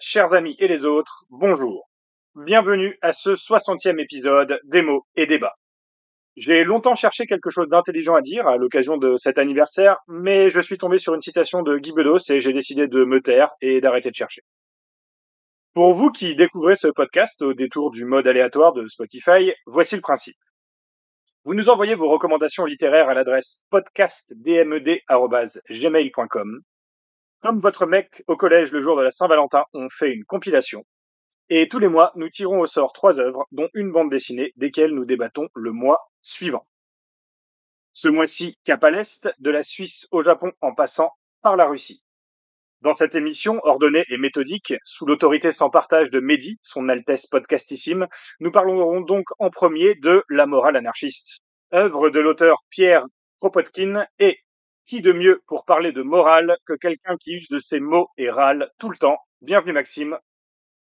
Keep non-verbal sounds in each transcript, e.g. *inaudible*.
chers amis et les autres, bonjour. Bienvenue à ce 60e épisode des mots et débats. J'ai longtemps cherché quelque chose d'intelligent à dire à l'occasion de cet anniversaire, mais je suis tombé sur une citation de Guy Bedos et j'ai décidé de me taire et d'arrêter de chercher. Pour vous qui découvrez ce podcast au détour du mode aléatoire de Spotify, voici le principe. Vous nous envoyez vos recommandations littéraires à l'adresse podcastdmed.gmail.com. Comme votre mec au collège le jour de la Saint-Valentin, on fait une compilation et tous les mois, nous tirons au sort trois œuvres, dont une bande dessinée, desquelles nous débattons le mois suivant. Ce mois-ci, cap à l'Est, de la Suisse au Japon en passant par la Russie. Dans cette émission, ordonnée et méthodique, sous l'autorité sans partage de Mehdi, son Altesse podcastissime, nous parlerons donc en premier de La morale anarchiste, œuvre de l'auteur Pierre Kropotkin et qui de mieux pour parler de morale que quelqu'un qui use de ces mots et râle tout le temps? Bienvenue Maxime,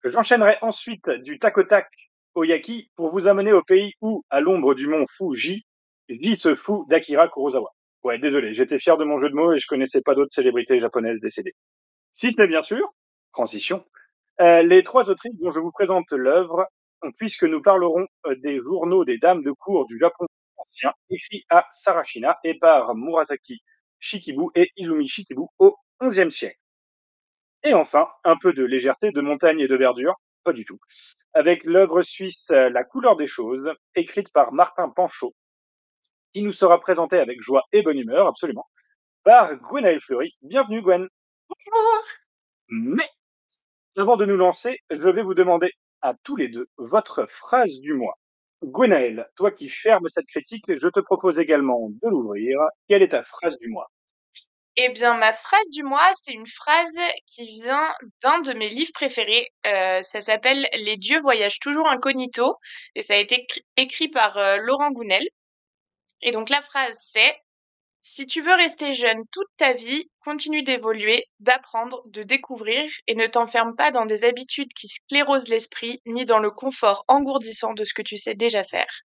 J'enchaînerai ensuite du tac au tac yaki pour vous amener au pays où, à l'ombre du mont Fuji, vit ce fou d'Akira Kurosawa. Ouais, désolé, j'étais fier de mon jeu de mots et je connaissais pas d'autres célébrités japonaises décédées. Si ce n'est bien sûr, transition, euh, les trois autrices dont je vous présente l'œuvre, puisque nous parlerons euh, des journaux des dames de cour du Japon ancien, écrits à Sarashina et par Murasaki Shikibu et Izumi Shikibu au XIe siècle. Et enfin, un peu de légèreté, de montagne et de verdure, pas du tout, avec l'œuvre suisse La couleur des choses, écrite par Martin Panchaud, qui nous sera présentée avec joie et bonne humeur, absolument, par Gwenaël Fleury. Bienvenue Gwen. Bonjour. Mais, avant de nous lancer, je vais vous demander à tous les deux votre phrase du mois. Gwenaël, toi qui fermes cette critique, je te propose également de l'ouvrir. Quelle est ta phrase du mois? Eh bien, ma phrase du mois, c'est une phrase qui vient d'un de mes livres préférés. Euh, ça s'appelle Les dieux voyagent toujours incognito et ça a été écrit par euh, Laurent Gounel. Et donc la phrase c'est Si tu veux rester jeune toute ta vie, continue d'évoluer, d'apprendre, de découvrir et ne t'enferme pas dans des habitudes qui sclérosent l'esprit ni dans le confort engourdissant de ce que tu sais déjà faire.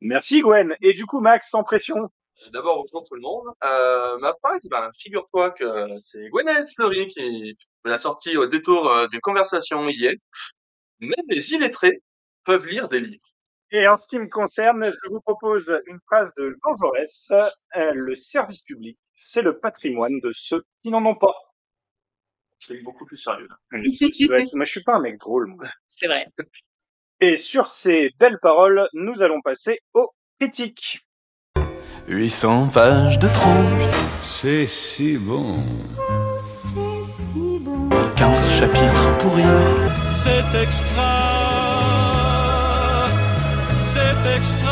Merci Gwen. Et du coup Max, sans pression, D'abord, bonjour tout le monde. Euh, ma phrase, ben, figure-toi que c'est Gwenaëlle Fleury qui me l'a sortie au détour euh, d'une conversation hier. Même les illettrés peuvent lire des livres. Et en ce qui me concerne, je vous propose une phrase de Jean Jaurès. Euh, le service public, c'est le patrimoine de ceux qui n'en ont pas. C'est beaucoup plus sérieux. Là. Moi, je suis pas un mec drôle. *laughs* C'est vrai. Et sur ces belles paroles, nous allons passer aux critiques. 800 pages de trop. C'est si bon. Oh, c'est si bon. 15 chapitres pourris. C'est extra. C'est extra.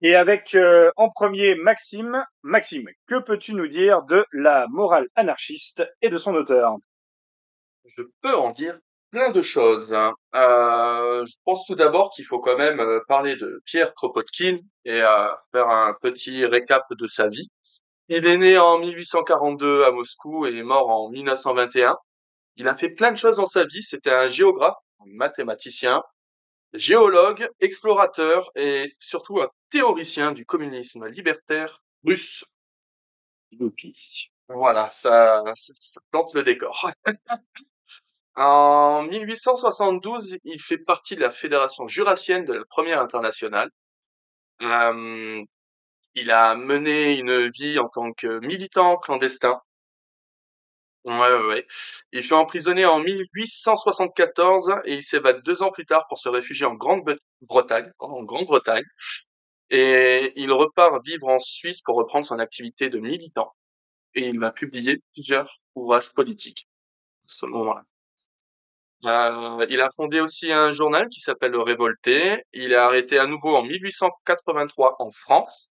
Et avec euh, en premier Maxime. Maxime, que peux-tu nous dire de la morale anarchiste et de son auteur? Je peux en dire plein de choses. hein. Euh, je pense tout d'abord qu'il faut quand même euh, parler de Pierre Kropotkin et euh, faire un petit récap de sa vie. Il est né en 1842 à Moscou et est mort en 1921. Il a fait plein de choses dans sa vie. C'était un géographe, un mathématicien, géologue, explorateur et surtout un théoricien du communisme libertaire russe. Voilà, ça, ça, plante le décor. *laughs* En 1872, il fait partie de la Fédération jurassienne de la Première Internationale. Euh, il a mené une vie en tant que militant clandestin. Ouais. Il fut emprisonné en 1874 et il s'évade deux ans plus tard pour se réfugier en Grande-Bretagne, en Grande-Bretagne. Et il repart vivre en Suisse pour reprendre son activité de militant. Et il va publier plusieurs ouvrages politiques à ce moment-là. Euh, il a fondé aussi un journal qui s'appelle Le Révolté. Il est arrêté à nouveau en 1883 en France.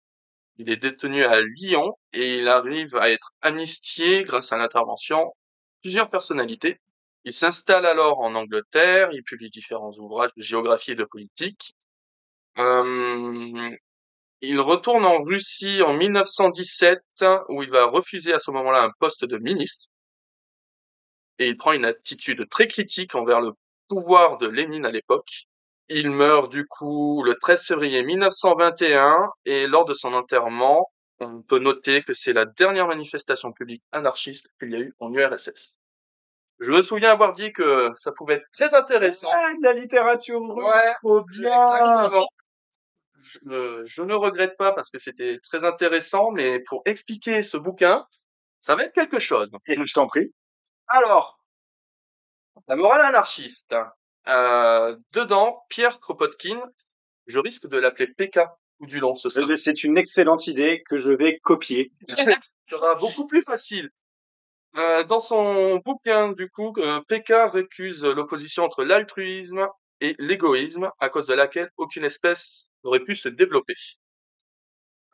Il est détenu à Lyon et il arrive à être amnistié grâce à l'intervention de plusieurs personnalités Il s'installe alors en Angleterre, il publie différents ouvrages de géographie et de politique. Euh, il retourne en Russie en 1917, où il va refuser à ce moment-là un poste de ministre. Et il prend une attitude très critique envers le pouvoir de Lénine à l'époque. Il meurt du coup le 13 février 1921 et lors de son enterrement, on peut noter que c'est la dernière manifestation publique anarchiste qu'il y a eu en URSS. Je me souviens avoir dit que ça pouvait être très intéressant. Ah, de la littérature russe, Ouais, trop bien. Exactement. Je, euh, je ne regrette pas parce que c'était très intéressant, mais pour expliquer ce bouquin, ça va être quelque chose. Je t'en prie. Alors, la morale anarchiste. Euh, dedans, Pierre Kropotkin, je risque de l'appeler PK ou du long, ce sera, Eh C'est une excellente idée que je vais copier. *laughs* *laughs* sera beaucoup plus facile. Euh, dans son bouquin, du coup, euh, PK récuse l'opposition entre l'altruisme et l'égoïsme, à cause de laquelle aucune espèce n'aurait pu se développer.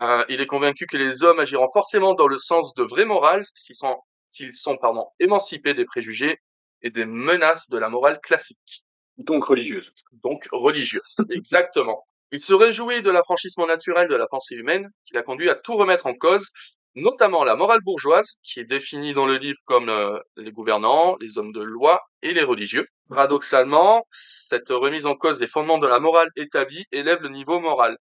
Euh, il est convaincu que les hommes agiront forcément dans le sens de vraie morale s'ils sont, s'ils sont pardon, émancipés des préjugés et des menaces de la morale classique, Donc religieuse. donc religieuse. *laughs* Exactement. Il se réjouit de l'affranchissement naturel de la pensée humaine qui l'a conduit à tout remettre en cause, notamment la morale bourgeoise, qui est définie dans le livre comme euh, les gouvernants, les hommes de loi et les religieux. Paradoxalement, cette remise en cause des fondements de la morale établie élève le niveau moral.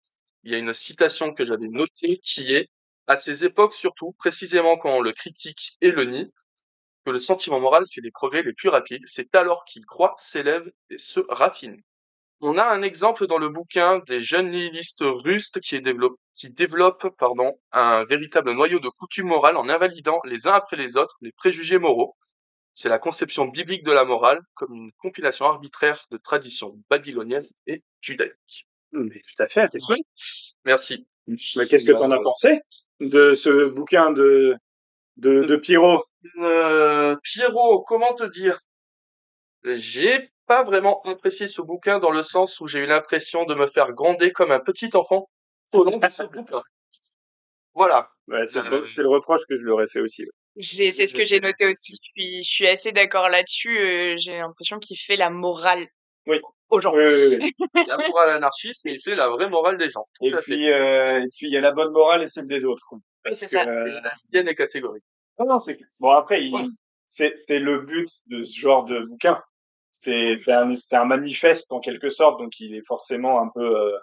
Il y a une citation que j'avais notée qui est à ces époques surtout, précisément quand on le critique et le nie, que le sentiment moral fait les progrès les plus rapides. C'est alors qu'il croit, s'élève et se raffine. On a un exemple dans le bouquin des jeunes nihilistes russes qui, développent pardon, un véritable noyau de coutumes morales en invalidant les uns après les autres les préjugés moraux. C'est la conception biblique de la morale comme une compilation arbitraire de traditions babyloniennes et judaïques. Mais tout à fait. Merci. Mais Qu'est-ce que t'en as pensé de ce bouquin de, de, de Pierrot? Euh, Pierrot, comment te dire? J'ai pas vraiment apprécié ce bouquin dans le sens où j'ai eu l'impression de me faire gronder comme un petit enfant au long de ce *laughs* bouquin. Voilà. Ouais, c'est, le, Euh, c'est le reproche que je lui aurais fait aussi. C'est ce que j'ai noté aussi. Je suis, je suis assez d'accord là-dessus. euh, j'ai l'impression qu'il fait la morale Oui. aux gens. Oui, oui, oui. *laughs* La morale anarchiste, il fait la vraie morale des gens. Et puis, euh, et puis, il y a la bonne morale et celle des autres. Parce c'est que, ça. euh, La sienne est catégorique. Non, non, c'est bon. Après, il, Ouais. c'est, c'est le but de ce genre de bouquin. C'est, c'est un, c'est un manifeste en quelque sorte, donc il est forcément un peu euh,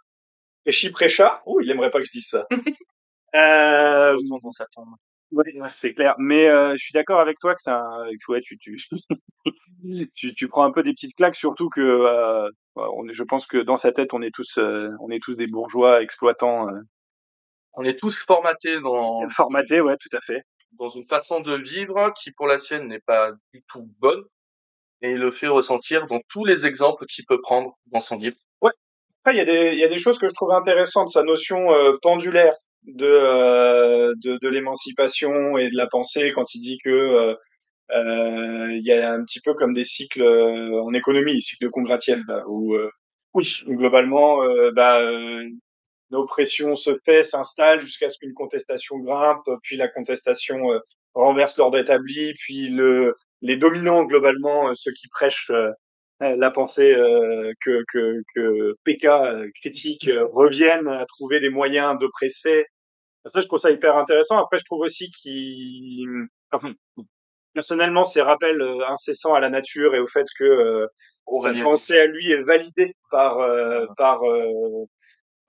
péchi précha. Oh, il aimerait pas que je dise ça. *laughs* euh, Retourne dans sa tombe. Ouais, c'est clair. Mais euh, je suis d'accord avec toi que que, ouais, tu, tu, *laughs* tu, tu prends un peu des petites claques, surtout que euh, on est, je pense que dans sa tête, on est tous, euh, on est tous des bourgeois exploitants euh, On est tous formatés dans, formatés, ouais, tout à fait. Dans une façon de vivre qui, pour la sienne, n'est pas du tout bonne. Et il le fait ressentir dans tous les exemples qu'il peut prendre dans son livre. Après, il y a des, il y a des choses que je trouve intéressantes, sa notion euh, pendulaire de, euh, de, de l'émancipation et de la pensée quand il dit que euh, euh, il y a un petit peu comme des cycles euh, en économie, cycles de Kondratiev, là, où, euh, où globalement, euh, bah, euh, l'oppression se fait, s'installe jusqu'à ce qu'une contestation grimpe, puis la contestation euh, renverse l'ordre établi, puis le, les dominants globalement, euh, ceux qui prêchent euh, euh, la pensée euh, que, que, que PK euh, critique euh, reviennent à trouver des moyens d'oppresser. Ça, je trouve ça hyper intéressant. Après, je trouve aussi qu'il, enfin, personnellement, ces rappels euh, incessants à la nature et au fait que euh, sa pensée à lui est validée par euh, par euh,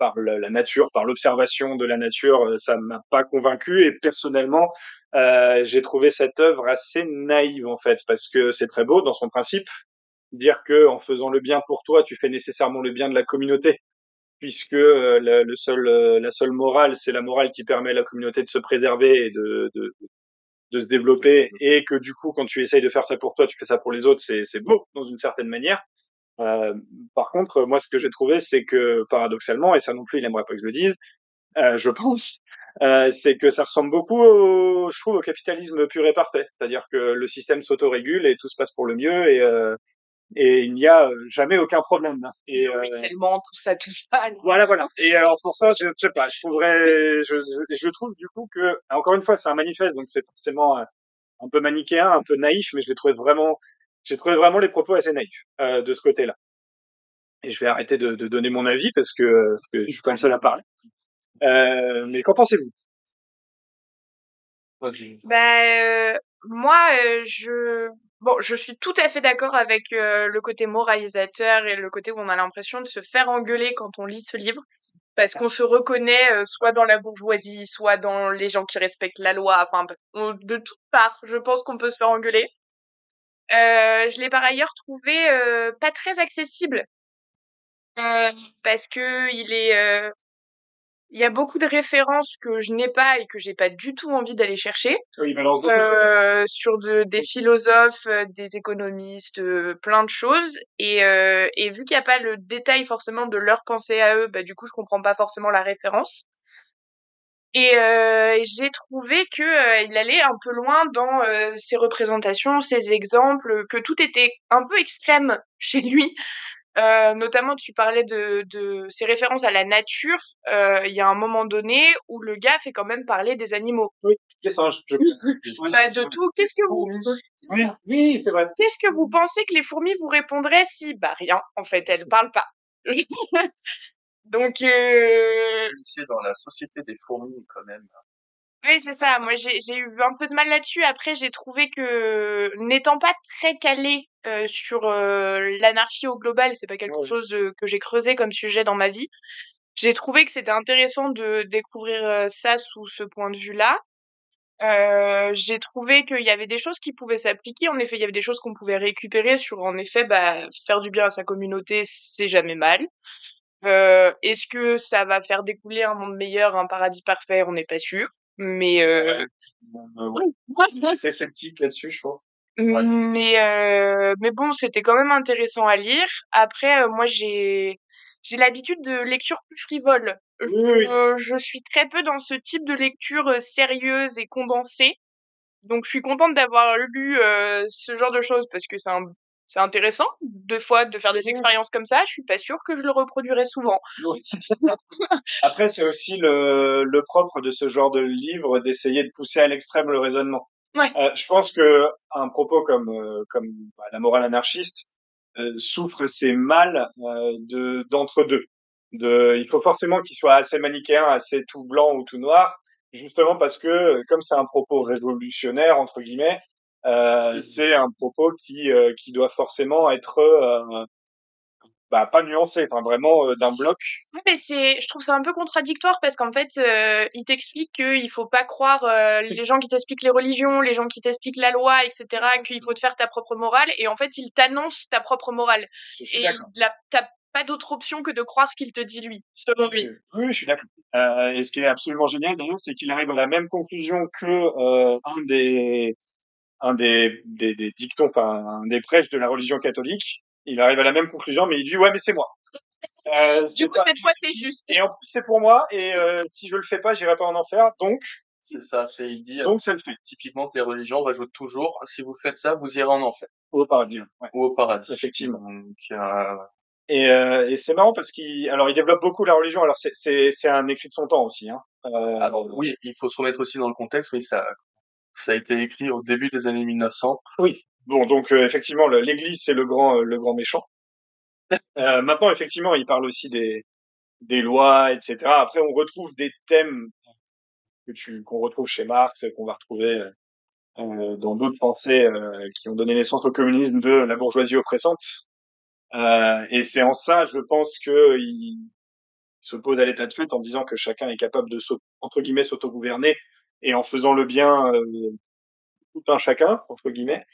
par la, la nature, par l'observation de la nature, euh, ça m'a pas convaincu. Et personnellement, euh, j'ai trouvé cette œuvre assez naïve en fait, parce que c'est très beau dans son principe, dire que en faisant le bien pour toi, tu fais nécessairement le bien de la communauté, puisque euh, le, le seul, euh, la seule morale, c'est la morale qui permet à la communauté de se préserver et de, de, de se développer, et que du coup, quand tu essayes de faire ça pour toi, tu fais ça pour les autres, c'est, c'est beau dans une certaine manière. Euh, par contre, moi, ce que j'ai trouvé, c'est que paradoxalement, et ça non plus, il aimerait pas que je le dise, euh, je *laughs* pense, euh, c'est que ça ressemble beaucoup, au, je trouve, au capitalisme pur et parfait. C'est-à-dire que le système s'autorégule et tout se passe pour le mieux et, euh, et il n'y a euh, jamais aucun problème. Et euh, Ruissellement, tout ça, tout ça. voilà, voilà. Et alors pour ça, je, je sais pas, je trouverais, je, je, je trouve du coup que, encore une fois, c'est un manifeste, donc c'est forcément un peu manichéen, un peu naïf, mais je l'ai trouvé vraiment j'ai trouvé vraiment les propos assez naïfs euh, de ce côté-là. Et je vais arrêter de, de donner mon avis parce que, euh, parce que je suis pas le seul à parler. Euh, mais qu'en pensez-vous? Bah, euh, moi, euh, je bon, je suis tout à fait d'accord avec euh, le côté moralisateur et le côté où on a l'impression de se faire engueuler quand on lit ce livre, parce qu'on se reconnaît euh, soit dans la bourgeoisie, soit dans les gens qui respectent la loi, enfin on- de toutes parts. Je pense qu'on peut se faire engueuler. Euh, je l'ai par ailleurs trouvé euh, pas très accessible euh, parce que il est euh, il y a beaucoup de références que je n'ai pas et que j'ai pas du tout envie d'aller chercher Oui, euh, sur de, des philosophes, des économistes, plein de choses. Et, euh, et vu qu'il n'y a pas le détail forcément de leur pensée à eux, bah, du coup, je comprends pas forcément la référence. Et euh, j'ai trouvé que euh, il allait un peu loin dans euh, ses représentations, ses exemples, que tout était un peu extrême *laughs* chez lui. Euh, notamment, tu parlais de, de ses références à la nature. Euh, Il y a un moment donné où le gars fait quand même parler des animaux. Les singes, je Bah, de tout. Qu'est-ce que vous Oui, oui, c'est vrai. Qu'est-ce que vous pensez que les fourmis vous répondraient si? Bah rien, en fait, elles parlent pas. *laughs* Donc, euh... C'est dans la société des fourmis, quand même. oui, c'est ça. Moi, j'ai eu un peu de mal là-dessus. Après, j'ai trouvé que, n'étant pas très calée euh, sur euh, l'anarchie au global, c'est pas quelque chose euh, que j'ai creusé comme sujet dans ma vie. J'ai trouvé que c'était intéressant de découvrir ça sous ce point de vue-là. Euh, j'ai trouvé qu'il y avait des choses qui pouvaient s'appliquer. En effet, il y avait des choses qu'on pouvait récupérer sur, en effet, bah, faire du bien à sa communauté, c'est jamais mal. Euh, est-ce que ça va faire découler un monde meilleur, un paradis parfait? On n'est pas sûr. Mais, euh, ouais. C'est sceptique là-dessus, je pense. mais, euh, mais bon, c'était quand même intéressant à lire. Après, euh, moi, j'ai, j'ai l'habitude de lecture plus frivole. Oui, oui. Je suis très peu dans ce type de lecture euh, sérieuse et condensée. Donc, je suis contente d'avoir lu euh, ce genre de choses parce que c'est un- c'est intéressant, deux fois, de faire des expériences comme ça. Je suis pas sûre que je le reproduirai souvent. *laughs* Après, c'est aussi le, le propre de ce genre de livre d'essayer de pousser à l'extrême le raisonnement. Ouais. Euh, je pense que un propos comme euh, comme bah, la morale anarchiste euh, souffre ses mal de d'entre deux. De, il faut forcément qu'il soit assez manichéen, assez tout blanc ou tout noir, justement parce que comme c'est un propos révolutionnaire entre guillemets, euh, c'est un propos qui euh, qui doit forcément être euh, bah pas nuancé, enfin vraiment euh, d'un bloc. Oui, mais c'est, je trouve ça un peu contradictoire parce qu'en fait, euh, il t'explique qu'il faut pas croire euh, les gens qui t'expliquent les religions, les gens qui t'expliquent la loi, etc., qu'il faut te faire ta propre morale, et en fait, il t'annonce ta propre morale. Je suis Et d'accord. il a- t'as pas d'autre option que de croire ce qu'il te dit lui, selon lui. Oui, je suis d'accord. Euh, et ce qui est absolument génial d'ailleurs, c'est qu'il arrive à la même conclusion que euh, un des un des, des, des dictons, enfin un des prêches de la religion catholique. Il arrive à la même conclusion, mais il dit ouais, mais c'est moi. Euh, Du coup, pas- cette fois, c'est juste. Et en plus, c'est pour moi. Et euh, si je le fais pas, j'irai pas en enfer. Donc, C'est ça, c'est, il dit, euh, donc ça le fait. typiquement que les religions rajoutent toujours, si vous faites ça, vous irez en enfer. Au paradis. Ouais. Ou au paradis. Effectivement. Donc, euh, Et, euh, et c'est marrant parce qu'il, alors il développe beaucoup la religion. Alors c'est c'est c'est un écrit de son temps aussi. Hein. Euh, alors oui, il faut se remettre aussi dans le contexte, oui, ça, ça a été écrit au début des années 1900. Oui. Bon, donc euh, effectivement, l'Église c'est le grand, euh, le grand méchant. *laughs* Euh, maintenant, effectivement, il parle aussi des des lois, etc. Après, on retrouve des thèmes que tu qu'on retrouve chez Marx, qu'on va retrouver euh, euh, dans d'autres pensées euh, qui ont donné naissance au communisme de la bourgeoisie oppressante. Euh, et c'est en ça, je pense que il s'oppose à l'état de fait en disant que chacun est capable de entre guillemets s'autogouverner et en faisant le bien euh, tout un chacun entre guillemets.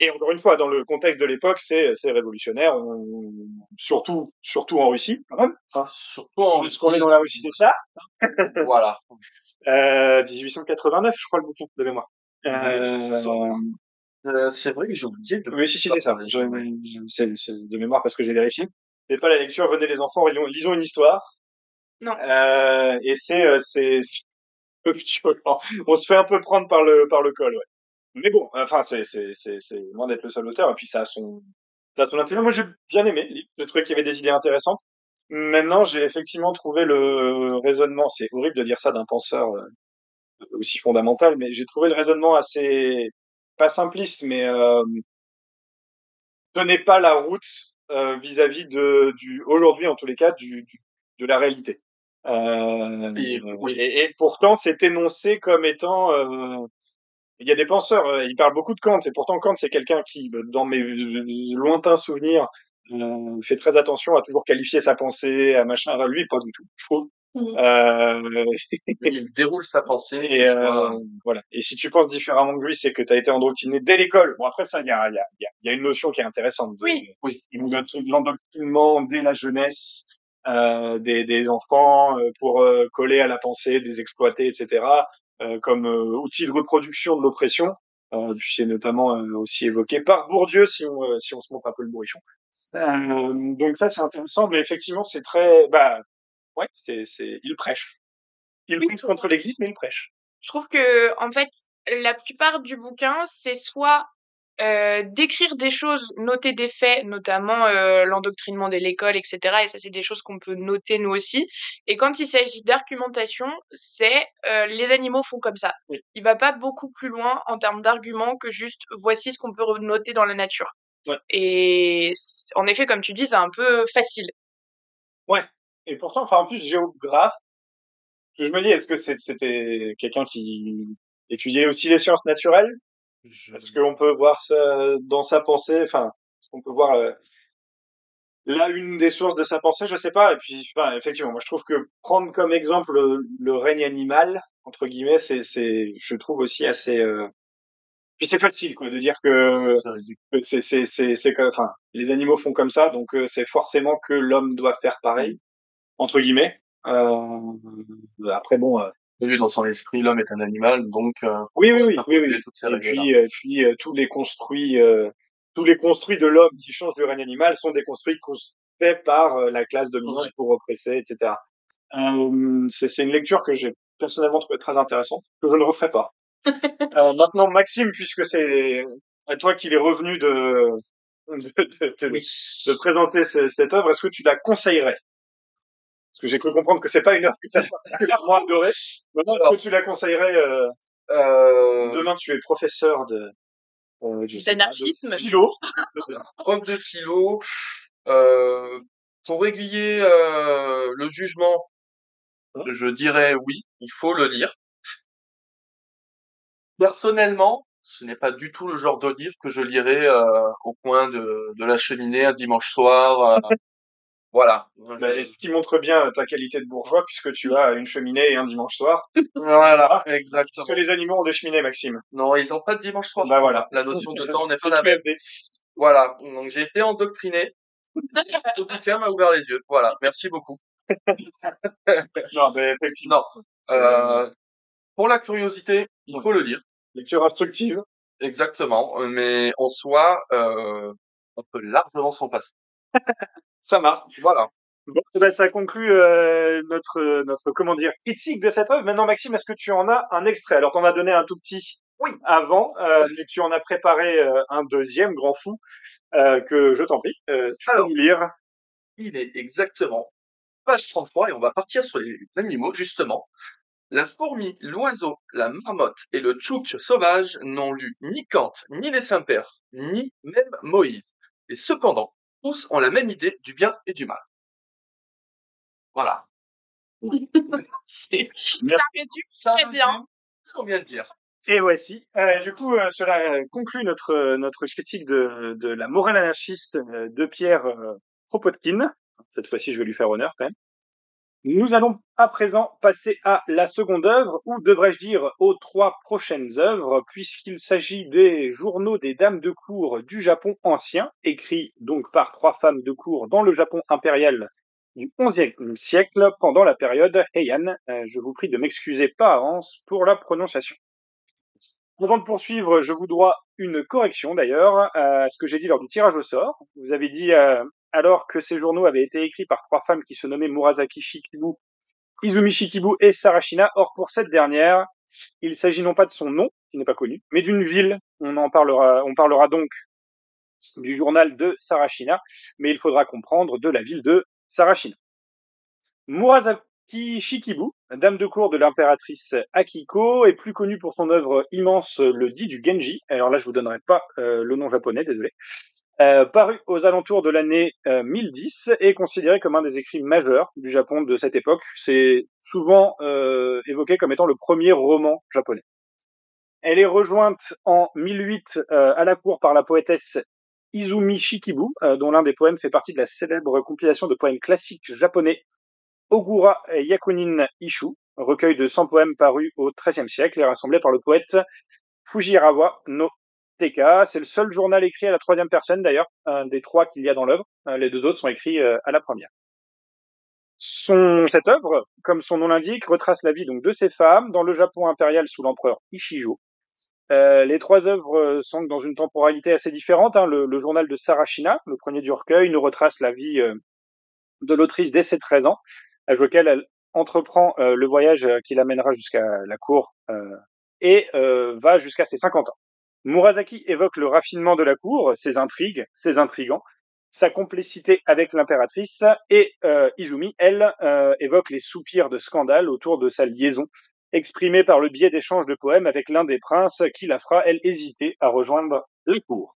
Et encore une fois, dans le contexte de l'époque, c'est c'est révolutionnaire, on- surtout surtout en Russie quand même. Enfin, Surtout en parce qu'on est dans la Russie de ça. *laughs* Voilà. Euh, 1889, je crois le bouquin de mémoire. Euh, Euh, c'est vrai que j'ai oublié de... oui, si, si, c'est ça. C'est c'est de mémoire parce que j'ai vérifié. C'est pas la lecture, venez les enfants, lisons, lisons une histoire. Non. Euh, et c'est c'est On se fait un peu prendre par le par le col, ouais. Mais bon, enfin c'est c'est c'est loin d'être le seul auteur et puis ça a son ça a son intérêt. Moi j'ai bien aimé, le truc qui avait des idées intéressantes. Maintenant, j'ai effectivement trouvé le raisonnement, c'est horrible de dire ça d'un penseur euh, aussi fondamental, mais j'ai trouvé le raisonnement assez pas simpliste, mais euh, pas la route euh, vis-à-vis de du aujourd'hui en tous les cas du- de la réalité. Euh, Et- oui. et, et pourtant c'est énoncé comme étant euh, il y a des penseurs, euh, ils parlent beaucoup de Kant, et pourtant Kant c'est quelqu'un qui, euh, dans mes euh, lointains souvenirs, euh, fait très attention à toujours qualifier sa pensée, à machin. Alors, lui, pas du tout, je trouve. Euh, Il déroule sa pensée. *laughs* et euh, voilà. voilà. Et si tu penses différemment que lui, c'est que tu as été endoctriné dès l'école. Bon, après ça, il y a, il y, a, il y a- il y a une notion qui est intéressante. De, Oui. Oui. L'endoctrinement dès la jeunesse euh, des, des enfants euh, pour euh, coller à la pensée, des exploiter, etc. euh, comme euh, outil de reproduction de l'oppression. Euh, c'est notamment euh, aussi évoqué par Bourdieu, si on, euh, si on se montre un peu le bourrichon. Euh, donc ça, c'est intéressant, mais effectivement, c'est très... Bah, ouais, c'est, c'est, il prêche. Il Oui. prêche contre l'Église, mais il prêche. Je trouve que, en fait, la plupart du bouquin, c'est soit euh, d'écrire des choses, noter des faits, notamment euh, l'endoctrinement de l'école, etc. Et ça, c'est des choses qu'on peut noter nous aussi. Et quand il s'agit d'argumentation, c'est euh, les animaux font comme ça. Oui. Il va pas beaucoup plus loin en termes d'arguments que juste voici ce qu'on peut noter dans la nature. Ouais. Et en effet, comme tu dis, c'est un peu facile. Ouais. Et pourtant, enfin, en plus, géographe, je me dis, est-ce que c'était quelqu'un qui étudiait aussi les sciences naturelles? Est-ce qu'on peut voir ça dans sa pensée? Enfin, est-ce qu'on peut voir euh, là une des sources de sa pensée? Je sais pas. Et puis, enfin, effectivement, moi, je trouve que prendre comme exemple le, le règne animal entre guillemets, c'est, c'est, je trouve aussi assez. euh, Puis c'est facile, quoi, de dire que C'est c'est, c'est, c'est, enfin, les animaux font comme ça, donc euh, c'est forcément que l'homme doit faire pareil, entre guillemets. Euh, après, bon. Lui, dans son esprit, l'homme est un animal, donc euh, Oui, oui, oui, oui, oui. toutes ces Et puis, euh, puis euh, tous les construits, euh, tous les construits de l'homme qui changent du règne animal sont des construits cons- faits par euh, la classe dominante Ouais. pour oppresser, etc. Euh, c'est, une lecture que j'ai personnellement trouvé très intéressante, que je ne referai pas. *laughs* Maintenant, Maxime, puisque c'est à toi qu'il est revenu de de, de, de- de présenter ce- cette œuvre, est-ce que tu la conseillerais? Parce que j'ai cru comprendre que c'est pas une œuvre que tu as *laughs* particulièrement adorée. Maintenant, est-ce que tu la conseillerais euh, Euh, Demain, tu es professeur de, euh, de D'anarchisme. philo. *laughs* prof de philo, euh, pour aiguiller euh, le jugement, Hein? je dirais oui, il faut le lire. Personnellement, ce n'est pas du tout le genre de livre que je lirais euh, au coin de, de la cheminée un dimanche soir. euh, *laughs* voilà. Bah, ce qui montre bien ta qualité de bourgeois, puisque tu as une cheminée et un dimanche soir. *laughs* Voilà, exactement. les animaux ont des cheminées, Maxime. Non, ils ont pas de dimanche soir. Bah voilà. La notion de temps n'est *laughs* pas la même. Voilà. Donc j'ai été endoctriné. Ce bouquin m'a ouvert les yeux. Voilà. Merci beaucoup. *laughs* Non, mais effectivement. Non. Euh, pour la curiosité, il faut le lire. une lecture instructive. Exactement. euh, Mais en soi, euh, on peut largement s'en passer. Ça marche. Voilà. Bon, eh ben, ça conclut euh, notre notre comment dire critique de cette œuvre. Maintenant, Maxime, est-ce que tu en as un extrait? Alors, t'en as donné un tout petit Oui. avant, euh, tu en as préparé euh, un deuxième grand fou euh, que je t'en prie. Euh, tu peux Alors. nous lire. Il est exactement page 33 et on va partir sur les animaux, justement. La fourmi, l'oiseau, la marmotte et le tchouk sauvage n'ont lu ni Kant, ni les saints-pères, ni même Moïse. Et cependant, tous ont la même idée du bien et du mal. Voilà. *laughs* C'est Ça résume ça très bien. ce qu'on vient de dire. Et voici. Euh, du coup, euh, cela conclut notre notre critique de de la morale anarchiste euh, de Pierre euh. Cette fois-ci, je vais lui faire honneur quand même. Nous allons à présent passer à la seconde œuvre, ou devrais-je dire aux trois prochaines œuvres, puisqu'il s'agit des journaux des dames de cour du Japon ancien, écrits donc par trois femmes de cour dans le Japon impérial du XIe siècle, pendant la période Heian. Euh, je vous prie de m'excuser par avance pour la prononciation. Avant de poursuivre, je vous dois une correction d'ailleurs à ce que j'ai dit lors du tirage au sort. Vous avez dit euh, alors que ces journaux avaient été écrits par trois femmes qui se nommaient Murasaki Shikibu, Izumi Shikibu et Sarashina. Or pour cette dernière, il s'agit non pas de son nom, qui n'est pas connu, mais d'une ville. On en parlera, on parlera donc du journal de Sarashina, mais il faudra comprendre de la ville de Sarashina. Murasaki Shikibu, dame de cour de l'impératrice Akiko, est plus connue pour son œuvre immense Le dit du Genji. Alors là, je vous donnerai pas euh, le nom japonais, désolé. Euh, paru aux alentours de l'année euh, 1010 et considéré comme un des écrits majeurs du Japon de cette époque. C'est souvent euh, évoqué comme étant le premier roman japonais. Elle est rejointe en 1008 euh, à la cour par la poétesse Izumi Shikibu, euh, dont l'un des poèmes fait partie de la célèbre compilation de poèmes classiques japonais Ogura Yakunin Ishu, recueil de 100 poèmes parus au XIIIe siècle et rassemblés par le poète Fujirawa no Teka. C'est le seul journal écrit à la troisième personne d'ailleurs, un des trois qu'il y a dans l'œuvre. Euh, les deux autres sont écrits euh, à la première. Son, cette œuvre, comme son nom l'indique, retrace la vie donc de ces femmes dans le Japon impérial sous l'empereur Ishijo. Euh, les trois œuvres euh, sont dans une temporalité assez différente. Hein. Le, journal de Sarashina, le premier du recueil, nous retrace la vie de l'autrice dès ses 13 ans, avec lequel elle entreprend le voyage qui l'amènera jusqu'à la cour et va jusqu'à ses 50 ans. Murasaki évoque le raffinement de la cour, ses intrigues, ses intrigants, sa complicité avec l'impératrice, et euh, Izumi, elle, euh, évoque les soupirs de scandale autour de sa liaison, exprimée par le biais d'échanges de poèmes avec l'un des princes qui la fera, elle, hésiter à rejoindre la cour.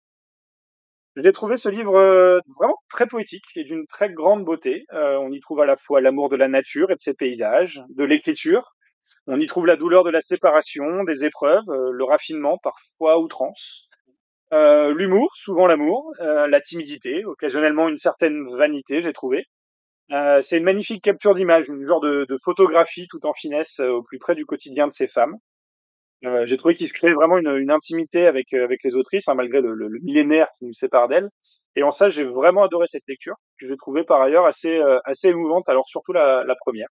J'ai trouvé ce livre euh, vraiment très poétique et d'une très grande beauté. On y trouve à la fois l'amour de la nature et de ses paysages, de l'écriture, on y trouve la douleur de la séparation, des épreuves, euh, le raffinement, parfois outrance, euh, l'humour, souvent l'amour, euh, la timidité, occasionnellement une certaine vanité, j'ai trouvé. Euh, c'est une magnifique capture d'image, une genre de, de, photographie tout en finesse au plus près du quotidien de ces femmes. j'ai trouvé qu'il se crée vraiment une, une intimité avec avec les autrices, hein, malgré le, le, millénaire qui nous sépare d'elles. Et en ça, j'ai vraiment adoré cette lecture, que j'ai trouvé par ailleurs assez assez émouvante. Alors surtout la, la première.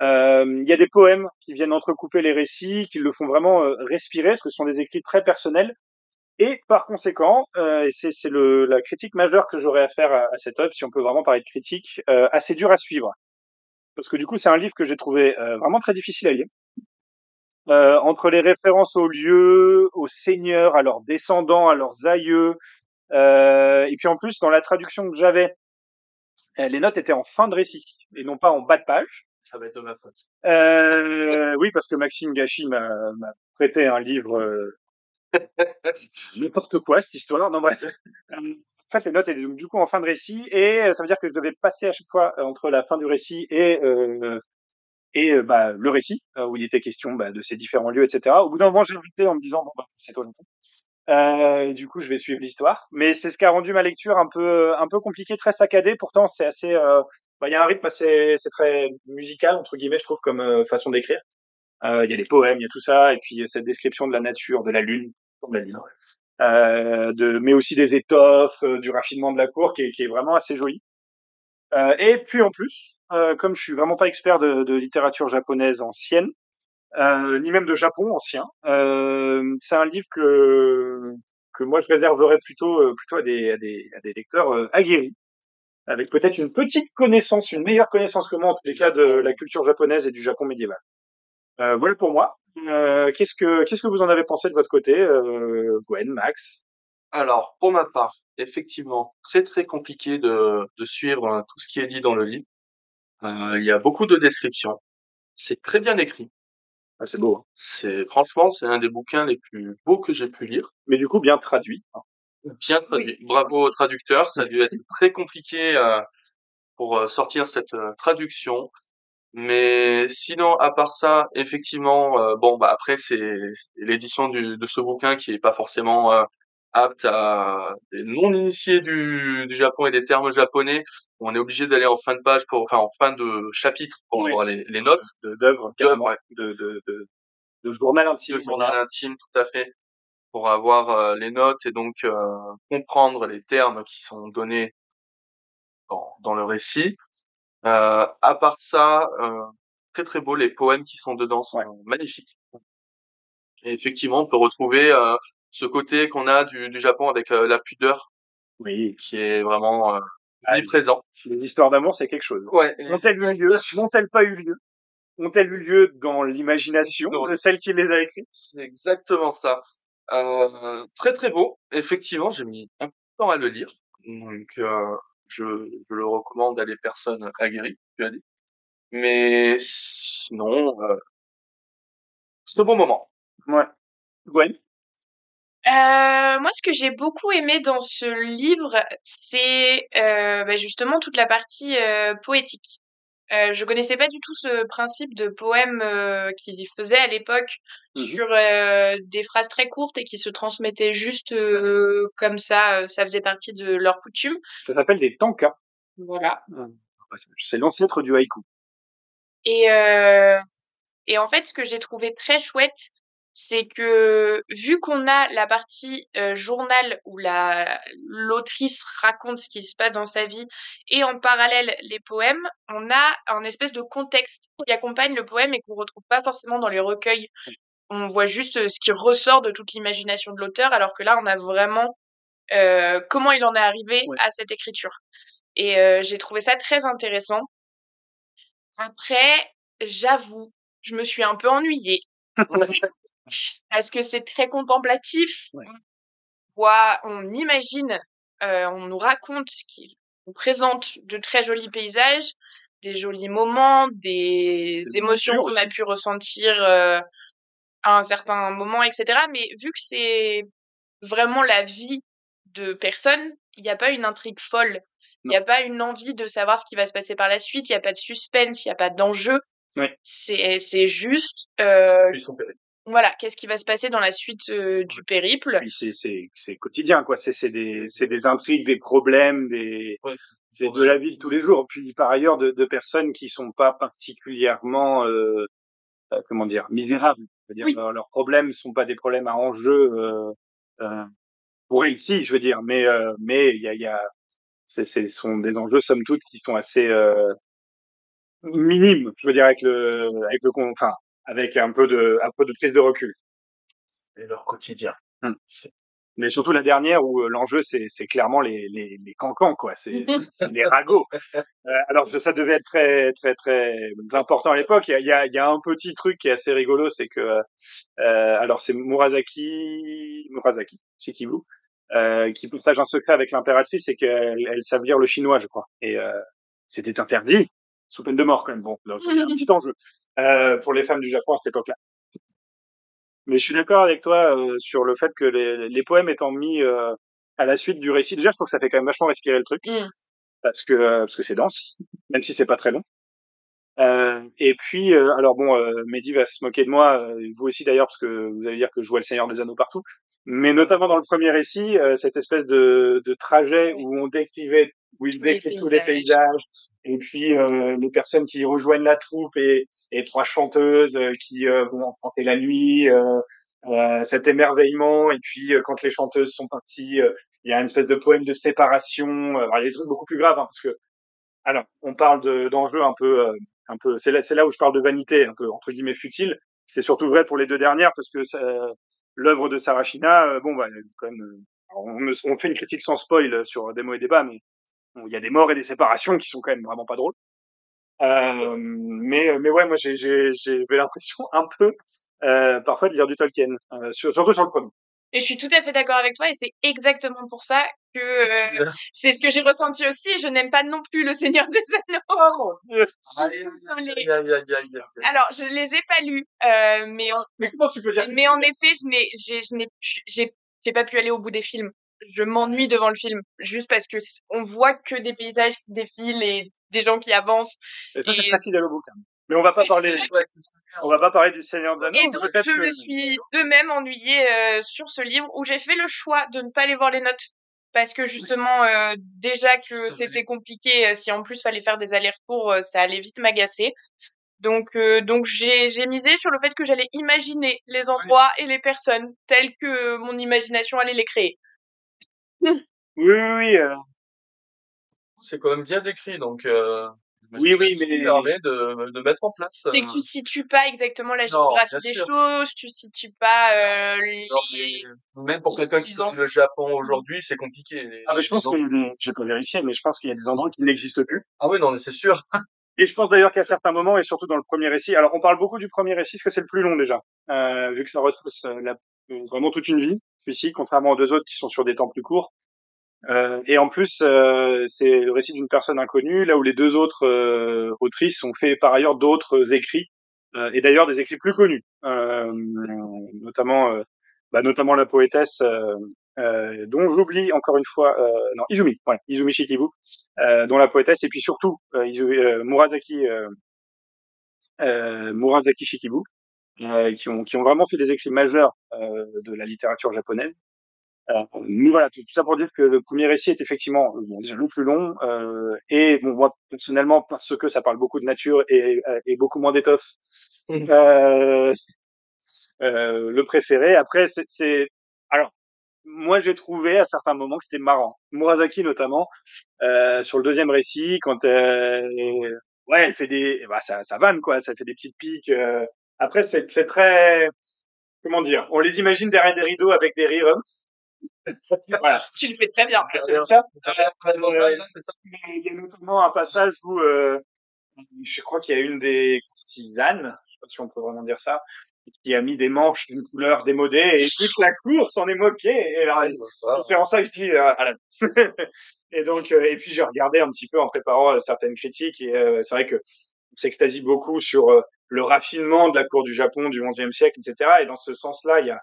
Il euh, y a des poèmes qui viennent entrecouper les récits, qui le font vraiment euh, respirer, parce que ce sont des écrits très personnels. Et par conséquent, euh, c'est, la critique majeure que j'aurais à faire à, à cette œuvre, si on peut vraiment parler de critique, euh, assez dur à suivre. Parce que du coup, c'est un livre que j'ai trouvé euh, vraiment très difficile à lire. entre les références aux lieux, aux seigneurs, à leurs descendants, à leurs aïeux, et puis en plus, dans la traduction que j'avais, les notes étaient en fin de récit et non pas en bas de page ça va être de ma faute. Euh, oui, parce que Maxime Gachi m'a, m'a prêté un livre euh, *laughs* n'importe quoi cette histoire. Non bref. en fait, les notes étaient donc du coup en fin de récit et ça veut dire que je devais passer à chaque fois entre la fin du récit et euh, et bah, le récit où il était question bah, de ces différents lieux, etc. Au bout d'un moment, j'ai arrêté en me disant bon bah c'est toi longtemps. Euh, du coup, je vais suivre l'histoire, mais c'est ce qui a rendu ma lecture un peu un peu compliquée, très saccadée. Pourtant, c'est assez euh, bah, il y a un rythme assez, c'est très musical entre guillemets, je trouve, comme euh, façon d'écrire. Euh, il y a des poèmes, il y a tout ça, et puis cette description de la nature, de la lune, comme l'a dit, euh, de, mais aussi des étoffes, euh, du raffinement de la cour, qui est, qui est vraiment assez joli. Euh, et puis en plus, comme je suis vraiment pas expert de, de littérature japonaise ancienne, ni même de Japon ancien, c'est un livre que que moi je réserverais plutôt plutôt à des, à des, à des lecteurs aguerris avec peut-être une petite connaissance, une meilleure connaissance que moi en tous les cas de la culture japonaise et du Japon médiéval. Euh, voilà pour moi. Euh, qu'est-ce que qu'est-ce que vous en avez pensé de votre côté, euh, Gwen, Max? Alors pour ma part, effectivement, très très compliqué de, de suivre hein, tout ce qui est dit dans le livre. Euh, il y a beaucoup de descriptions. C'est très bien écrit. Ah, c'est beau. Hein. C'est franchement c'est un des bouquins les plus beaux que j'ai pu lire. Mais du coup bien traduit. Hein. Bien traduit. Oui. Bravo au traducteur. Ça a dû être très compliqué euh, pour euh, sortir cette euh, traduction. Mais sinon, à part ça, effectivement, euh, bon, bah après c'est l'édition de ce bouquin qui est pas forcément euh, apte à des non initiés du, du Japon et des termes japonais. On est obligé d'aller en fin de page pour, enfin en fin de chapitre pour oui. voir les, les notes d'œuvres, ouais. de, de, de, de, journal intime. De journal intime, tout à fait pour avoir euh, les notes et donc euh, comprendre les termes qui sont donnés dans, dans le récit. Euh, à part ça, très très beau, les poèmes qui sont dedans sont ouais. magnifiques. Et effectivement, on peut retrouver ce côté qu'on a du, du, Japon avec la pudeur, oui, qui est vraiment euh, ah, présent. L'histoire d'amour, c'est quelque chose. Ouais. Ont-elles eu lieu? N'ont-elles pas eu lieu? Ont-elles eu lieu dans l'imagination de celle qui les a écrites? C'est exactement ça. Euh, très très beau. Effectivement, j'ai mis un peu de temps à le lire. Donc, euh, je, je, le recommande à des personnes aguerries, tu as dit. Mais sinon, euh, c'est un bon moment. Ouais. Gwen? Euh, moi, ce que j'ai beaucoup aimé dans ce livre, c'est euh, bah, justement toute la partie euh, poétique. Euh, je connaissais pas du tout ce principe de poème euh, qu'il faisait à l'époque Mhm. sur euh, des phrases très courtes et qui se transmettaient juste euh, comme ça. euh, ça faisait partie de leur coutume. Ça s'appelle des tankas. Voilà. C'est l'ancêtre du haïku. Et, euh, et en fait, ce que j'ai trouvé très chouette, c'est que vu qu'on a la partie euh, journal où la l'autrice raconte ce qui se passe dans sa vie et en parallèle les poèmes, on a un espèce de contexte qui accompagne le poème et qu'on retrouve pas forcément dans les recueils. On voit juste euh, ce qui ressort de toute l'imagination de l'auteur, alors que là, on a vraiment euh, comment il en est arrivé Ouais. à cette écriture. Et euh, j'ai trouvé ça très intéressant. Après, j'avoue, je me suis un peu ennuyée *laughs* parce que c'est très contemplatif. Ouais. On voit, on imagine, euh, on nous raconte qu'il nous présente de très jolis paysages, des jolis moments, des émotions qu'on a pu ressentir euh, à un certain moment, etc. Mais vu que c'est vraiment la vie de personnes, il n'y a pas une intrigue folle. Il n'y a pas une envie de savoir ce qui va se passer par la suite. Il n'y a pas de suspense, il n'y a pas d'enjeu. Ouais. C'est juste, euh. Voilà, qu'est-ce qui va se passer dans la suite euh, du périple? C'est quotidien quoi. C'est des des intrigues, des problèmes, des Ouais, c'est de la vie de tous les jours. Puis par ailleurs de, de personnes qui sont pas particulièrement euh, euh, comment dire misérables. C'est-à-dire Oui. leurs- leurs problèmes sont pas des problèmes à enjeu euh, euh, pour elles si je veux dire. Mais euh, mais il y a y a c'est ce sont des enjeux somme toute qui sont assez euh, minimes. Je veux dire avec le avec le enfin avec un peu de un peu de prise de recul. Et leur quotidien. C'est- Mais surtout la dernière où euh, l'enjeu c'est c'est clairement les les les cancans quoi, c'est c'est- *laughs* c'est les ragots. Euh, alors ça devait être très très très important à l'époque. Il y a il y a, il y a un petit truc qui est assez rigolo, c'est que euh, alors c'est Murasaki Murasaki Shikibu euh, qui partage un secret avec l'impératrice, c'est qu'elle elle savent lire le chinois je crois et euh, c'était interdit sous peine de mort quand même. Bon, a un *laughs* petit enjeu euh, pour les femmes du Japon à cette époque-là. Mais je suis d'accord avec toi euh, sur le fait que les, les poèmes étant mis euh, à la suite du récit, déjà je trouve que ça fait quand même vachement respirer le truc Mm. parce que euh, parce que c'est dense, même si c'est pas très long. Euh, et puis euh, alors bon, euh, Mehdi va se moquer de moi, euh, vous aussi d'ailleurs parce que vous allez dire que je vois le Seigneur des Anneaux partout. Mais notamment dans le premier récit, euh, cette espèce de, de trajet où on décrivait, où il décrit tous les paysages. et puis euh, les personnes qui rejoignent la troupe et, et trois chanteuses euh, qui euh, vont emprunter la nuit, euh, euh, cet émerveillement, et puis euh, quand les chanteuses sont parties, euh, il y a une espèce de poème de séparation. alors, il y a des trucs beaucoup plus graves, hein, parce que alors on parle de- d'enjeux un peu, euh, un peu, c'est là, là où je parle de vanité, un peu entre guillemets futile. C'est surtout vrai pour les deux dernières, parce que ça- l'œuvre de Sarashina, euh, bon, bah, quand même, euh, on, on fait une critique sans spoil sur des mots et débats, mais il y a des morts et des séparations qui sont quand même vraiment pas drôles. Euh, mais, mais ouais, moi j'ai j'ai- j'avais l'impression *laughs* un peu euh, parfois de lire du Tolkien, euh, sur- surtout sur le premier. Et je suis tout à fait d'accord avec toi et c'est exactement pour ça que euh, c'est ce que j'ai ressenti aussi et je n'aime pas non plus Le Seigneur des *laughs* Anneaux. Oh mon dieu. Alors, je les ai pas lus, euh, mais en, Mais comment tu peux dire mais en effet, je n'ai, j'ai, je n'ai, j'ai, j'ai pas pu aller au bout des films. Je m'ennuie devant le film, juste parce que on voit que des paysages qui défilent et des gens qui avancent. Et ça c'est et- très fidèle au bouquin. Mais on va pas parler, on va pas parler du Seigneur Anneaux. Et donc, je que- me suis de même ennuyée euh, sur ce livre où j'ai fait le choix de ne pas aller voir les notes. Parce que justement, euh, déjà que c'était compliqué, euh, si en plus fallait faire des allers-retours, ça allait vite m'agacer. Donc, euh, donc j'ai, j'ai misé sur le fait que j'allais imaginer les endroits et les personnes telles que mon imagination allait les créer. Oui, oui, oui. euh, C'est quand même bien décrit, donc euh, Oui, oui, mais- permet de, de mettre en place. C'est euh, que tu situes pas exactement la géographie des sûr. choses, tu situes pas euh, les... non, même pour quelqu'un qui connaît le Japon aujourd'hui, c'est compliqué. Les- Ah, mais je pense les- qu'il y a des, j'ai pas vérifié, mais je pense qu'il y a des endroits qui n'existent plus. Ah oui, non, mais c'est sûr. *laughs* Et je pense d'ailleurs qu'à certains moments, et surtout dans le premier récit, alors on parle beaucoup du premier récit, parce que c'est le plus long déjà, euh, vu que ça retrace euh, la- euh, vraiment toute une vie, celui-ci, contrairement aux deux autres qui sont sur des temps plus courts. Euh, et en plus, euh, c'est le récit d'une personne inconnue, là où les deux autres euh, autrices ont fait par ailleurs d'autres écrits, euh, et d'ailleurs des écrits plus connus, euh, notamment euh, bah, notamment la poétesse dont j'oublie encore une fois, non Izumi, voilà, Izumi Shikibu, dont la poétesse et puis surtout Izu- euh, Murasaki Murasaki Shikibu, qui ont qui ont vraiment fait des écrits majeurs de la littérature japonaise. Euh, mais voilà, tout, tout ça pour dire que le premier récit est effectivement bon, déjà le plus long euh, et bon moi personnellement parce que ça parle beaucoup de nature et, euh, et beaucoup moins d'étoffe, Mhm. euh, euh, le préféré. Après c'est alors moi j'ai trouvé à certains moments que c'était marrant. Murasaki notamment euh, sur le deuxième récit quand ouais elle fait des bah ça ça vanne quoi, ça fait des petites piques. euh. Après c'est très comment dire, on les imagine derrière des rideaux avec des rires. *laughs* voilà. Tu le fais très bien. Ça. Ça. Il y a notamment un passage où euh, je crois qu'il y a une des courtisanes, je sais pas si on peut vraiment dire ça, qui a mis des manches d'une couleur démodée et toute la cour s'en est moquée. Et alors, Ah, c'est en ça que je dis euh, ah là. *laughs* et donc euh, et puis j'ai regardé un petit peu en préparant certaines critiques et euh, c'est vrai que on s'extasie beaucoup sur euh, le raffinement de la cour du Japon du XIe siècle, etc. Et dans ce sens-là, il y a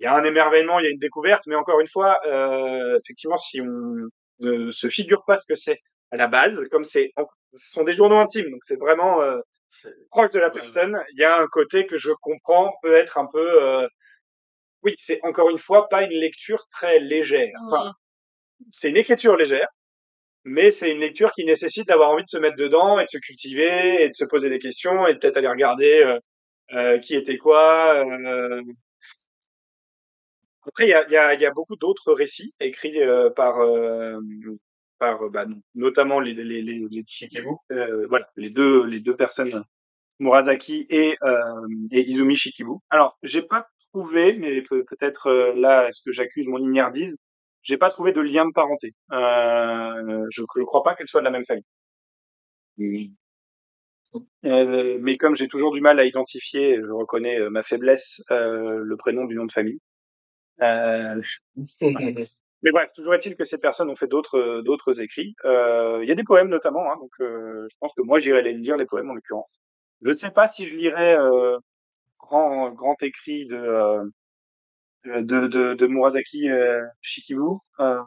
il y a un émerveillement, il y a une découverte, mais encore une fois, euh, effectivement, si on ne se figure pas ce que c'est à la base, comme c'est, ce sont des journaux intimes, donc c'est vraiment euh, c'est- proche de la personne. Il y a un côté que je comprends peut être un peu, euh, oui, c'est encore une fois pas une lecture très légère. Enfin, c'est une écriture légère, mais c'est une lecture qui nécessite d'avoir envie de se mettre dedans et de se cultiver et de se poser des questions et peut-être aller regarder euh, euh, qui était quoi. Après, il y a, y, a, y a beaucoup d'autres récits écrits euh, par, euh, par euh, bah, notamment les, les, les, les euh, voilà, les deux, les deux personnes, Murasaki et, euh, et Izumi Shikibu. Alors, j'ai pas trouvé, mais peut- peut-être euh, là, est-ce que j'accuse mon ignardise? J'ai pas trouvé de lien de parenté. Euh, je ne crois pas qu'elles soient de la même famille. Euh, mais comme j'ai toujours du mal à identifier, je reconnais ma faiblesse, euh, le prénom du nom de famille. Euh, *laughs* mais bref, toujours est-il que ces personnes ont fait d'autres d'autres écrits. Euh, Il y a des poèmes notamment, hein, donc euh, je pense que moi j'irai les lire les poèmes en l'occurrence. Je ne sais pas si je lirai euh, grand grand écrit de euh, de, de, de Murasaki euh, Shikibu, euh,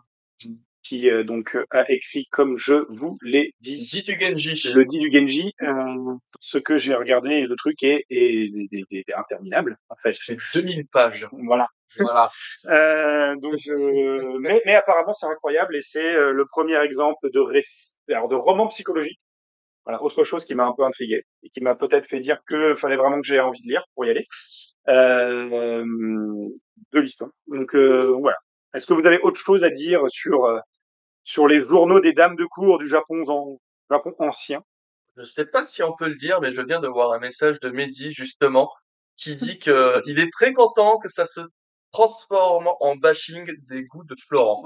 qui euh, donc euh, a écrit comme je vous l'ai dit Jitu Genji. le dit du Genji, euh, ce que j'ai regardé, le truc est, est, est- est- interminable. En fait, C'est 2000 pages. voilà. Voilà. *laughs* Euh, donc, euh, mais, mais apparemment c'est incroyable et c'est euh, le premier exemple de alors de roman psychologique. Voilà, autre chose qui m'a un peu intrigué et qui m'a peut-être fait dire que fallait vraiment que j'ai envie de lire pour y aller euh, de l'histoire. Donc euh, voilà. Est-ce que vous avez autre chose à dire sur euh, sur les journaux des dames de cour du Japon en, Japon ancien Je sais pas si on peut le dire, mais je viens de voir un message de Mehdi, justement, qui dit que il est très content que ça se transforme en bashing des goûts de Florent.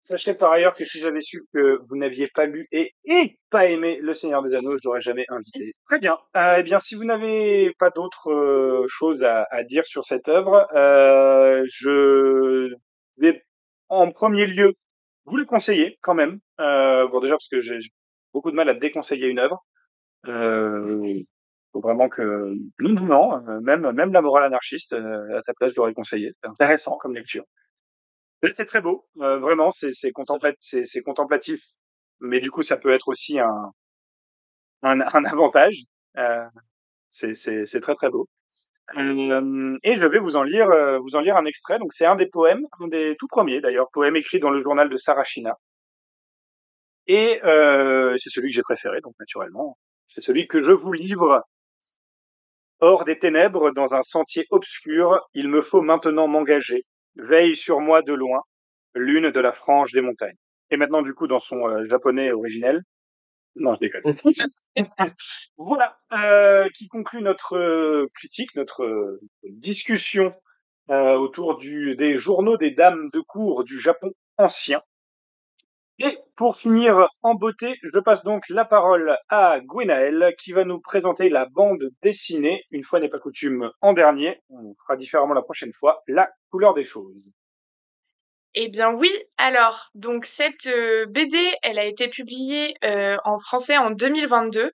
Sachez par ailleurs que si j'avais su que vous n'aviez pas lu et, et pas aimé Le Seigneur des Anneaux, je l'aurais jamais invité. Très bien. Euh, eh bien, si vous n'avez pas d'autres euh, choses à, à dire sur cette œuvre, euh, je vais en premier lieu vous le conseiller quand même. Euh, bon, déjà parce que j'ai beaucoup de mal à déconseiller une œuvre. Euh, faut vraiment que non, non, non, euh, même même la morale anarchiste euh, à ta place, je l'aurais conseillé. Intéressant comme lecture. C'est très beau, euh, vraiment, c'est c'est contempla- c'est c'est contemplatif, mais du coup ça peut être aussi un un, avantage. C'est c'est très très beau. Euh, et je vais vous en lire euh, vous en lire un extrait. Donc c'est un des poèmes, un des tout premiers d'ailleurs, poème écrit dans le journal de Sarashina. Et euh, c'est celui que j'ai préféré, donc naturellement, c'est celui que je vous livre. Hors des ténèbres, dans un sentier obscur, il me faut maintenant m'engager. Veille sur moi de loin, lune de la frange des montagnes. Et maintenant, du coup, dans son euh, japonais originel. Non, je déconne. *laughs* voilà, euh, qui conclut notre euh, critique, notre euh, discussion autour du, des journaux des dames de cour du Japon ancien. Et pour finir en beauté, je passe donc la parole à Gwenaël qui va nous présenter la bande dessinée, une fois n'est pas coutume, en dernier, on fera différemment la prochaine fois, la couleur des choses. Eh bien oui, alors donc cette euh, BD, elle a été publiée euh, en français en 2022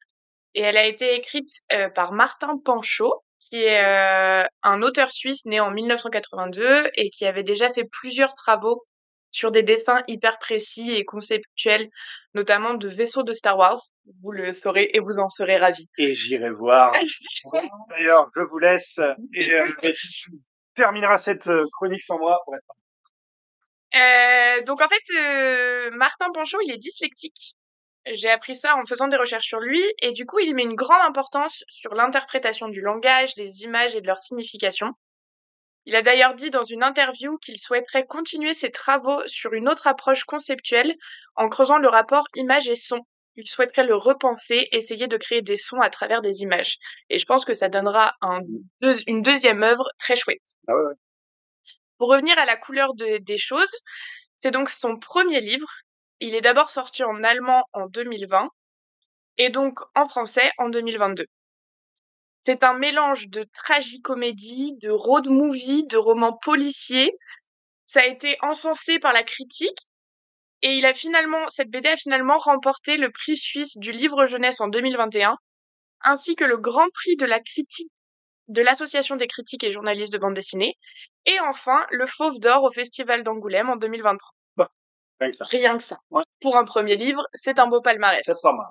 et elle a été écrite euh, par Martin Panchaud qui est euh, un auteur suisse né en 1982 et qui avait déjà fait plusieurs travaux sur des dessins hyper précis et conceptuels, notamment de vaisseaux de Star Wars. Vous le saurez et vous en serez ravis. Et j'irai voir. *laughs* D'ailleurs, je vous laisse et euh, et termineras cette chronique sans moi. pour être Euh, donc en fait, euh, Martin Panchaud, il est dyslexique. J'ai appris ça en faisant des recherches sur lui et du coup, il met une grande importance sur l'interprétation du langage, des images et de leur signification. Il a d'ailleurs dit dans une interview qu'il souhaiterait continuer ses travaux sur une autre approche conceptuelle en creusant le rapport image et son. Il souhaiterait le repenser, essayer de créer des sons à travers des images. Et je pense que ça donnera une deuxième œuvre très chouette. Ah ouais, ouais. Pour revenir à la couleur de- des choses, c'est donc son premier livre. Il est d'abord sorti en allemand en 2020 et donc en français en 2022. C'est un mélange de tragicomédie, de road movie, de romans policiers. Ça a été encensé par la critique et il a finalement, cette BD a finalement remporté le prix suisse du livre jeunesse en 2021 ainsi que le grand prix de la critique de l'Association des critiques et journalistes de bande dessinée et enfin le Fauve d'or au Festival d'Angoulême en 2023. Rien que ça. Rien que ça. Ouais. Pour un premier livre, c'est un beau palmarès. C'est pas mal.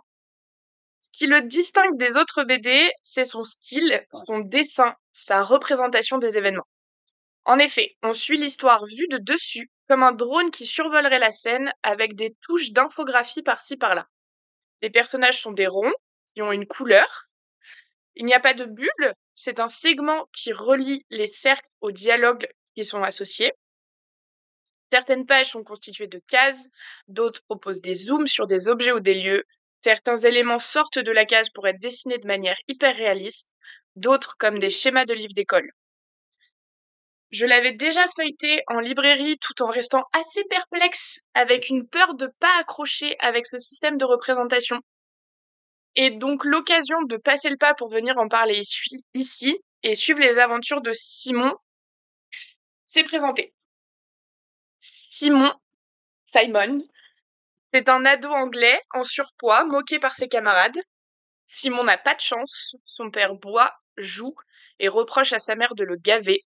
Ce qui le distingue des autres BD, c'est son style, son dessin, sa représentation des événements. En effet, on suit l'histoire vue de dessus, comme un drone qui survolerait la scène avec des touches d'infographie par-ci par-là. Les personnages sont des ronds, qui ont une couleur. Il n'y a pas de bulle, c'est un segment qui relie les cercles aux dialogues qui sont associés. Certaines pages sont constituées de cases, d'autres proposent des zooms sur des objets ou des lieux, certains éléments sortent de la case pour être dessinés de manière hyper réaliste, d'autres comme des schémas de livres d'école. Je l'avais déjà feuilleté en librairie tout en restant assez perplexe avec une peur de pas accrocher avec ce système de représentation. Et donc l'occasion de passer le pas pour venir en parler ici- et suivre les aventures de Simon s'est présenté. Simon, Simon, c'est un ado anglais en surpoids, moqué par ses camarades. Simon n'a pas de chance, son père boit, joue et reproche à sa mère de le gaver.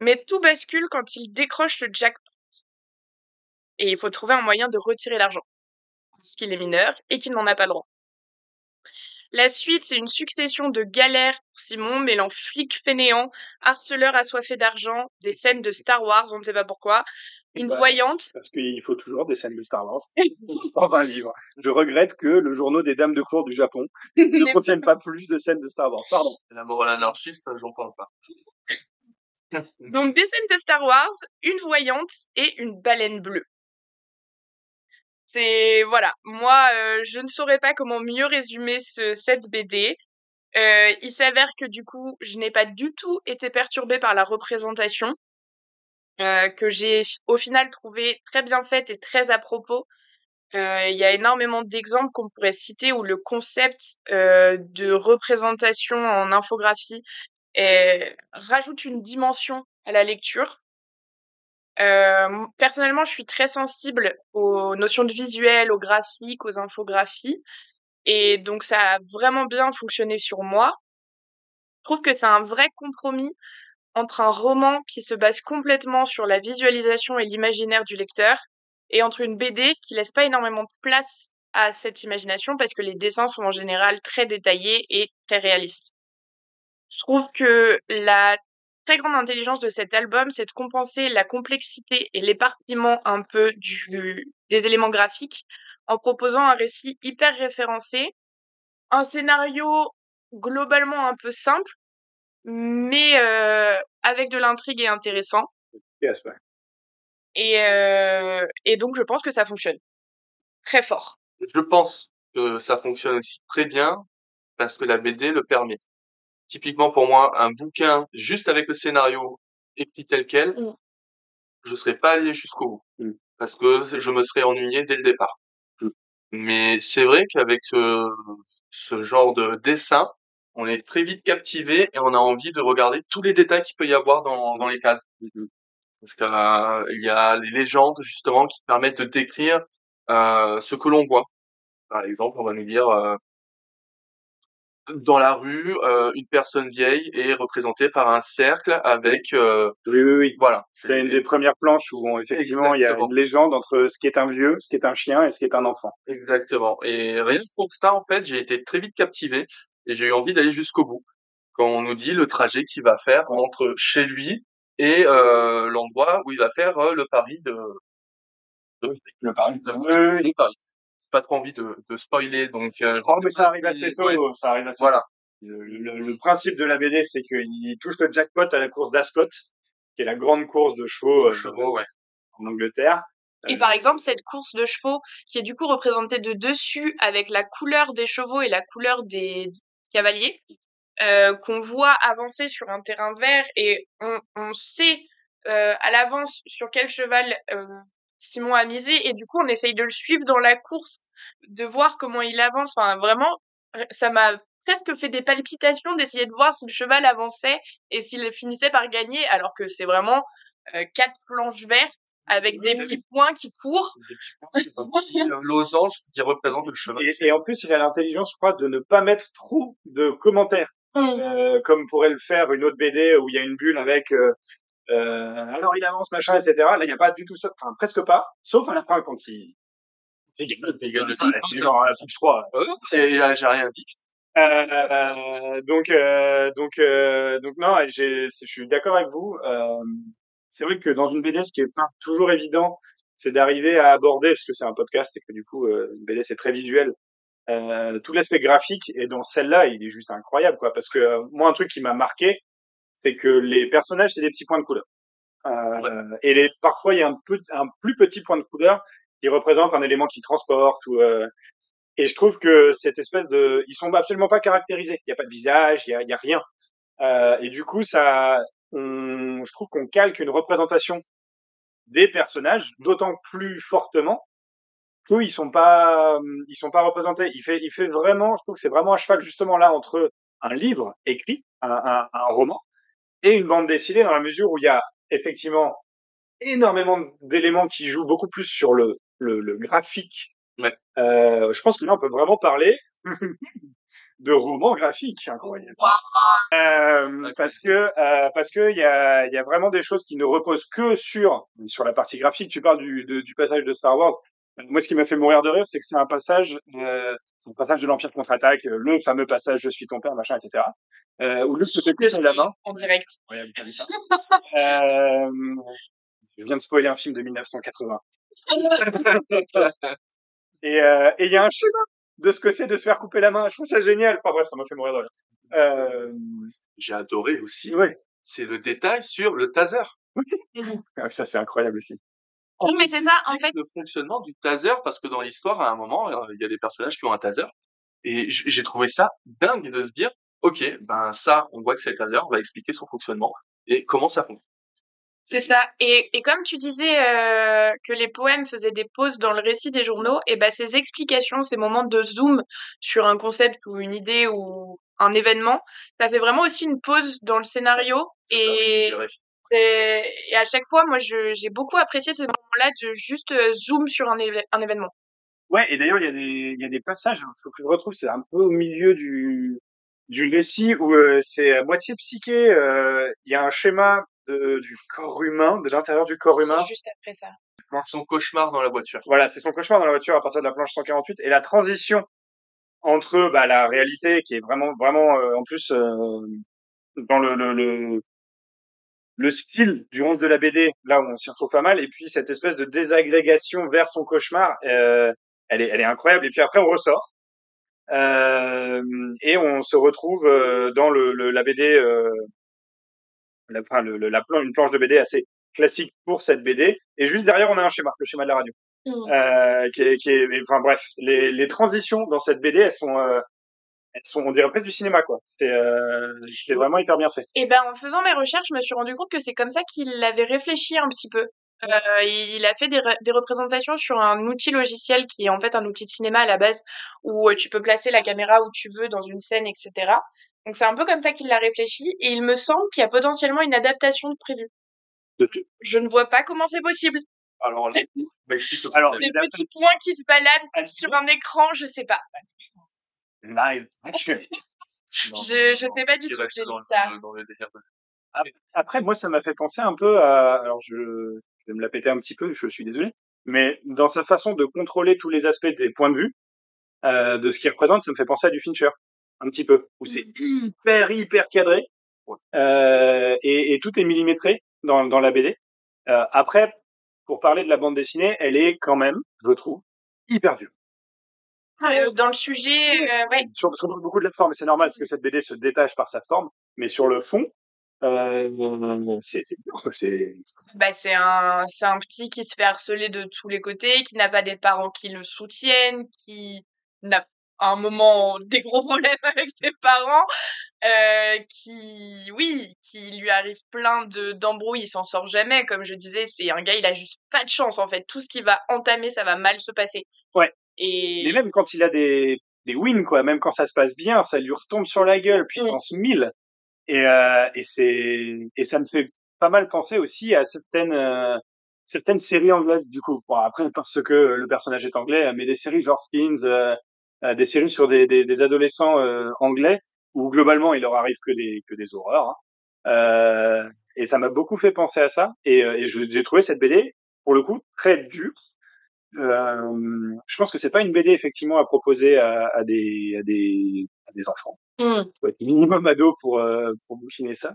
Mais tout bascule quand il décroche le jackpot. Et il faut trouver un moyen de retirer l'argent, parce qu'il est mineur et qu'il n'en a pas le droit. La suite, c'est une succession de galères pour Simon, mêlant flic fainéant, harceleur assoiffé d'argent, des scènes de Star Wars, on ne sait pas pourquoi, une Bah, voyante, Parce qu'il faut toujours des scènes de Star Wars *laughs* dans un livre. Je regrette que le journaux des dames de cour du Japon *laughs* ne contienne pas plus de scènes de Star Wars. Pardon. La morale anarchiste, j'en parle pas. Donc des scènes de Star Wars, une voyante et une baleine bleue. C'est voilà, moi euh, je ne saurais pas comment mieux résumer ce cette BD. Euh, il s'avère que du coup, je n'ai pas du tout été perturbée par la représentation, euh, que j'ai au final trouvé très bien faite et très à propos. Il y a énormément d'exemples qu'on pourrait citer où le concept de représentation en infographie rajoute une dimension à la lecture. Euh, personnellement, je suis très sensible aux notions de visuel, aux graphiques, aux infographies. Et donc, ça a vraiment bien fonctionné sur moi. Je trouve que c'est un vrai compromis entre un roman qui se base complètement sur la visualisation et l'imaginaire du lecteur et entre une BD qui laisse pas énormément de place à cette imagination parce que les dessins sont en général très détaillés et très réalistes. Je trouve que la très grande intelligence de cet album, c'est de compenser la complexité et l'éparpillement un peu du, des éléments graphiques en proposant un récit hyper référencé, un scénario globalement un peu simple, mais euh, avec de l'intrigue et intéressant. Yes, ouais. Et, euh, et donc, je pense que ça fonctionne très fort. Je pense que ça fonctionne aussi très bien parce que la BD le permet. Typiquement pour moi, un bouquin juste avec le scénario écrit tel quel, Mm. je serais pas allé jusqu'au bout Mm. parce que je me serais ennuyé dès le départ. Mm. Mais c'est vrai qu'avec ce, ce genre de dessin, on est très vite captivé et on a envie de regarder tous les détails qu'il peut y avoir dans, dans les cases. Mhm. Parce qu'il y a les légendes justement qui permettent de décrire euh, ce que l'on voit. Par exemple, on va nous dire euh, Dans la rue, euh, une personne vieille est représentée par un cercle avec, euh, Oui, oui, oui. voilà. C'est une des premières planches où on- effectivement il y a une légende entre ce qui est un vieux, ce qui est un chien et ce qui est un enfant. Exactement. Et rien que pour ça, en fait, j'ai été très vite captivé et j'ai eu envie d'aller jusqu'au bout. Quand on nous dit le trajet qu'il va faire entre chez lui et euh, l'endroit où il va faire euh, le pari de, de, Le pari. de- le pari. Pas trop envie de, de spoiler, donc. euh, Oh, mais ça arrive assez tôt. Ouais, Ça arrive assez Voilà. tôt. Le, le- le principe de la BD, c'est qu'il touche le jackpot à la course d'Ascot, qui est la grande course de chevaux euh, Chevaux, ouais. en Angleterre. Et Euh, par exemple, cette course de chevaux, qui est du coup représentée de dessus avec la couleur des chevaux et la couleur des cavaliers, euh, qu'on voit avancer sur un terrain vert et on, on sait euh, à l'avance sur quel cheval euh, Simon a misé et du coup on essaye de le suivre dans la course, de voir comment il avance. Enfin vraiment, ça m'a presque fait des palpitations d'essayer de voir si le cheval avançait et s'il finissait par gagner, alors que c'est vraiment euh, quatre planches vertes avec des petits points qui courent. Euh, losange qui représente le cheval. Et, et en plus, il a l'intelligence, je crois, de ne pas mettre trop de commentaires, euh, comme pourrait le faire une autre BD où il y a une bulle avec euh, euh, alors il avance, machin, etc. Là, il n'y a pas du tout ça, enfin presque pas, sauf à la fin quand il... Ça, C'est genre à la page 3. Euh, et là, j'ai rien dit. Euh, donc, euh, donc, euh, donc non, j'ai, je suis d'accord avec vous. Euh, c'est vrai que dans une BD, ce qui est pas toujours évident, c'est d'arriver à aborder, parce que c'est un podcast et que du coup, euh, une BD c'est très visuel, euh, tout l'aspect graphique. Et dans celle-là, il est juste incroyable, quoi. Parce que euh, moi, un truc qui m'a marqué, c'est que les personnages, c'est des petits points de couleur. Euh, Et les, parfois, il y a un, peu, un plus petit point de couleur qui représente un élément qui transporte ou euh, et je trouve que cette espèce de, ils sont absolument pas caractérisés. Il y a pas de visage, il y a, y a rien. Euh, et du coup, ça, on, je trouve qu'on calque une représentation des personnages d'autant plus fortement qu'ils sont pas, ils sont pas représentés. Il fait, il fait vraiment, je trouve que c'est vraiment un cheval justement là entre un livre écrit, un, un, un roman, et une bande dessinée dans la mesure où il y a effectivement énormément d'éléments qui jouent beaucoup plus sur le, le, le graphique. Ouais. Euh, je pense que là, on peut vraiment parler *laughs* de roman graphique incroyable. Euh, parce que euh, parce que il y a il y a vraiment des choses qui ne reposent que sur sur la partie graphique. Tu parles du de- du passage de Star Wars. Moi, ce qui m'a fait mourir de rire, c'est que c'est un passage euh, c'est un passage de l'Empire contre-attaque, euh, le fameux passage "Je suis ton père", machin, etc. Euh, où Luke se fait couper la main. en direct. T'as vu ça *laughs* euh, Je viens de spoiler un film de 1980. *laughs* Et euh, et il y a un schéma de ce que c'est de se faire couper la main. Je trouve ça génial. Enfin bref, ça m'a fait mourir de rire. Euh, J'ai adoré aussi. ouais. C'est le détail sur le taser. Ah, Ça, c'est incroyable aussi. Non, mais c'est ça, en fait. Le fonctionnement du taser, parce que dans l'histoire, à un moment, euh, il y a des personnages qui ont un taser. Et j'ai trouvé ça dingue de se dire, ok, ben ça, on voit que c'est le taser, on va expliquer son fonctionnement et comment ça fonctionne. C'est ça. Et, et comme tu disais euh, que les poèmes faisaient des pauses dans le récit des journaux, et ben ces explications, ces moments de zoom sur un concept ou une idée ou un événement, ça fait vraiment aussi une pause dans le scénario. Et. Et, à chaque fois, moi, j'ai beaucoup apprécié ces moments-là de juste euh, zoom sur un, événement. Ouais, et d'ailleurs, il y a des, il y a des passages, il faut que je retrouve, c'est un peu au milieu du, du récit où euh, c'est à moitié psyché, euh, il y a un schéma de, du corps humain, de l'intérieur du corps humain. C'est juste après ça. Son cauchemar dans la voiture. Voilà, c'est son cauchemar dans la voiture à partir de la planche 148 et la transition entre bah, la réalité qui est vraiment, vraiment, euh, en plus, euh, dans le, le, le, le style du 11 de la BD, là on s'y retrouve pas mal, et puis cette espèce de désagrégation vers son cauchemar, euh, elle est, elle est incroyable. Et puis après, on ressort. Euh, et on se retrouve euh, dans le, le- la BD, euh, la, enfin, le, le- la plan, une planche de BD assez classique pour cette BD. Et juste derrière, on a un schéma, le schéma de la radio, euh, qui est, qui est, enfin bref, les, les transitions dans cette BD, elles sont, euh, elles sont, on dirait presque du cinéma, quoi. C'est, euh, c'est vraiment hyper bien fait. Et ben en faisant mes recherches, je me suis rendu compte que c'est comme ça qu'il avait réfléchi un petit peu. Euh, il a fait des, re- des représentations sur un outil logiciel qui est en fait un outil de cinéma à la base où euh, tu peux placer la caméra où tu veux dans une scène, etc. Donc c'est un peu comme ça qu'il l'a réfléchi et il me semble qu'il y a potentiellement une adaptation de prévue. Je ne vois pas comment c'est possible. Alors, là, bah, Alors. Des petits points qui se baladent sur un écran, je sais pas. Live action. *laughs* Non, Je, je non, sais pas du tout, reste j'ai lu ça. le- dans le délire de- Après, moi, ça m'a fait penser un peu à. Alors, je, je vais me la péter un petit peu, je suis désolé. Mais dans sa façon de contrôler tous les aspects des points de vue, euh, de ce qu'il représente, ça me fait penser à du Fincher. Un petit peu. Où c'est hyper, hyper cadré. Euh, et, et tout est millimétré dans, dans la BD. Euh, après, pour parler de la bande dessinée, elle est quand même, je trouve, hyper dure. Euh, dans le sujet, euh, ouais. Sur, parce qu'on parle beaucoup de la forme, et c'est normal parce que cette BD se détache par sa forme, mais sur le fond, euh, c'est c'est Bah, c'est un, c'est un petit qui se fait harceler de tous les côtés, qui n'a pas des parents qui le soutiennent, qui n'a à un moment des gros problèmes *laughs* avec ses parents, euh, qui, oui, qui lui arrive plein de d'embrouilles, il s'en sort jamais. Comme je disais, c'est un gars, il a juste pas de chance en fait. Tout ce qu'il va entamer, ça va mal se passer. Ouais. Et Mais même quand il a des, des wins, quoi, même quand ça se passe bien, ça lui retombe sur la gueule, puis Mm. pense mille. Et, euh, et c'est, et ça me fait pas mal penser aussi à certaines, euh, certaines séries anglaises, du coup. Bon, après, parce que le personnage est anglais, mais des séries genre Skins, euh, euh, des séries sur des, des, des adolescents euh, anglais, où globalement, il leur arrive que des, que des horreurs. hein. Euh, et ça m'a beaucoup fait penser à ça. Et, euh, et j'ai trouvé cette BD, pour le coup, très dure. Euh, je pense que c'est pas une BD effectivement à proposer à, à des à des à des enfants. Faut être minimum ado pour euh, pour bouquiner ça.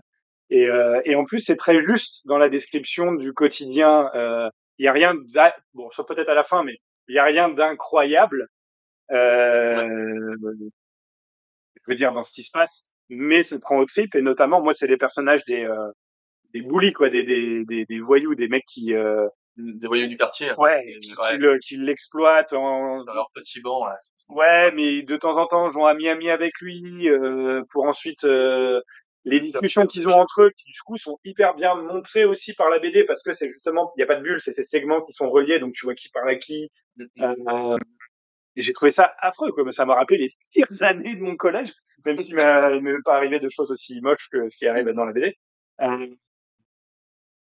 Et euh, et en plus c'est très juste dans la description du quotidien. Euh, Il y a rien d'a- bon sauf peut-être à la fin, mais il y a rien d'incroyable. Euh, je veux dire dans ce qui se passe, mais ça prend au trip et notamment moi c'est les personnages des euh, des bullies quoi, des des des, des voyous, des mecs qui euh, des voyous du quartier. hein. ouais Et- qui, ouais, qui le- qui l'exploitent en sur leur petit banc. là. Ouais, mais de temps en temps, jouent ami-ami avec lui, euh, pour ensuite euh, les discussions qu'ils ont entre eux, qui du coup sont hyper bien montrées aussi par la BD, parce que c'est justement, il n'y a pas de bulle, c'est ces segments qui sont reliés, donc tu vois qui parle à qui. Euh, et j'ai trouvé ça affreux, quoi. mais Ça m'a rappelé les *laughs* pires années de mon collège, même s'il m'est pas arrivé de choses aussi moches que ce qui arrive dans la BD.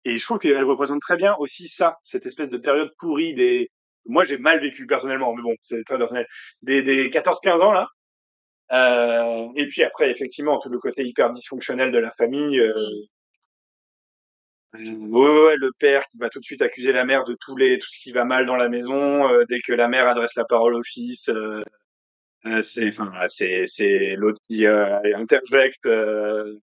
Et je trouve qu'elle représente très bien aussi ça, cette espèce de période pourrie des. Moi, j'ai mal vécu personnellement, mais bon, c'est très personnel. Des, des 14-15 ans là. Euh, et puis après, effectivement, tout le côté hyper dysfonctionnel de la famille. Euh, euh, ouais, ouais, le père qui va tout de suite accuser la mère de tous les tout ce qui va mal dans la maison euh, dès que la mère adresse la parole au fils. Euh, euh, c'est enfin c'est c'est l'autre qui euh, interjecte euh,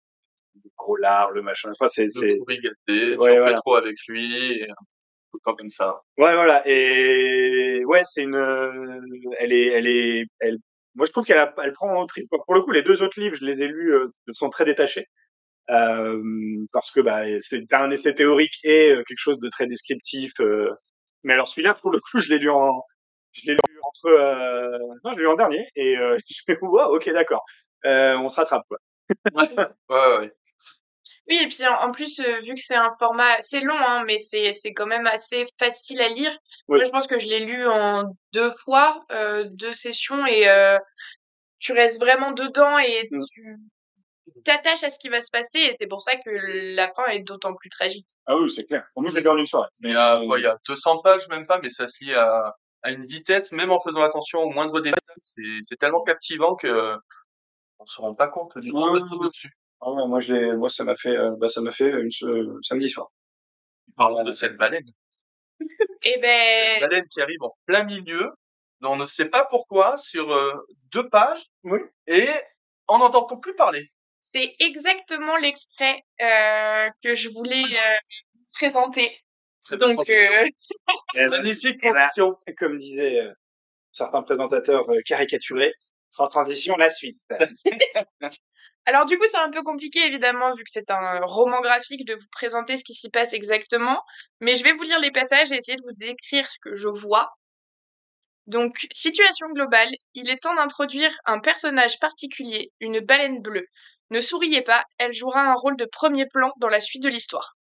le gros lard, le machin. Enfin, c'est c'est gâté, Ouais, voilà. trop avec lui, et comme ça. Ouais, voilà. Et ouais, c'est une. euh, Elle est, elle est, elle. Moi, je trouve qu'elle a- elle prend en trip. Pour le coup, les deux autres livres, je les ai lus, euh, sont très détachés. Euh, parce que bah, c'est un essai théorique et euh, quelque chose de très descriptif. euh. Mais alors celui-là, pour le coup, je l'ai lu en, je l'ai lu entre, euh... non, je l'ai lu en dernier et euh, *laughs* je fais wow, ok, d'accord. Euh, on se rattrape quoi. Ouais, ouais, ouais. Oui, et puis en, en plus, euh, vu que c'est un format, c'est long, hein, mais c'est c'est quand même assez facile à lire. Oui. Moi, je pense que je l'ai lu en deux fois, euh, deux sessions, et euh, tu restes vraiment dedans et Mm. tu t'attaches à ce qui va se passer, et c'est pour ça que la fin est d'autant plus tragique. Ah oui, c'est clair. Pour moi, je l'ai lu en une soirée. Mais il quoi, il y a 200 pages, même pas, mais ça se lit à, à une vitesse, même en faisant attention aux moindres détails. C'est, c'est tellement captivant que on se rend pas compte du temps Ouais. dessus. Ah ouais, moi, je moi, ça m'a fait, euh, bah, ça m'a fait une euh, samedi soir. Parlons de cette baleine. Et Cette ben, baleine qui arrive en plein milieu, dont on ne sait pas pourquoi, sur euh, deux pages, Oui. et on n'entend plus parler. c'est exactement l'extrait euh, que je voulais euh, présenter. Très Donc, euh, *laughs* Et Magnifique et transition. comme disaient euh, certains présentateurs euh, caricaturés, sans transition, la suite. *laughs* Alors du coup, c'est un peu compliqué évidemment vu que c'est un roman graphique de vous présenter ce qui s'y passe exactement, mais je vais vous lire les passages et essayer de vous décrire ce que je vois. Donc, situation globale, il est temps d'introduire un personnage particulier, une baleine bleue. Ne souriez pas, elle jouera un rôle de premier plan dans la suite de l'histoire.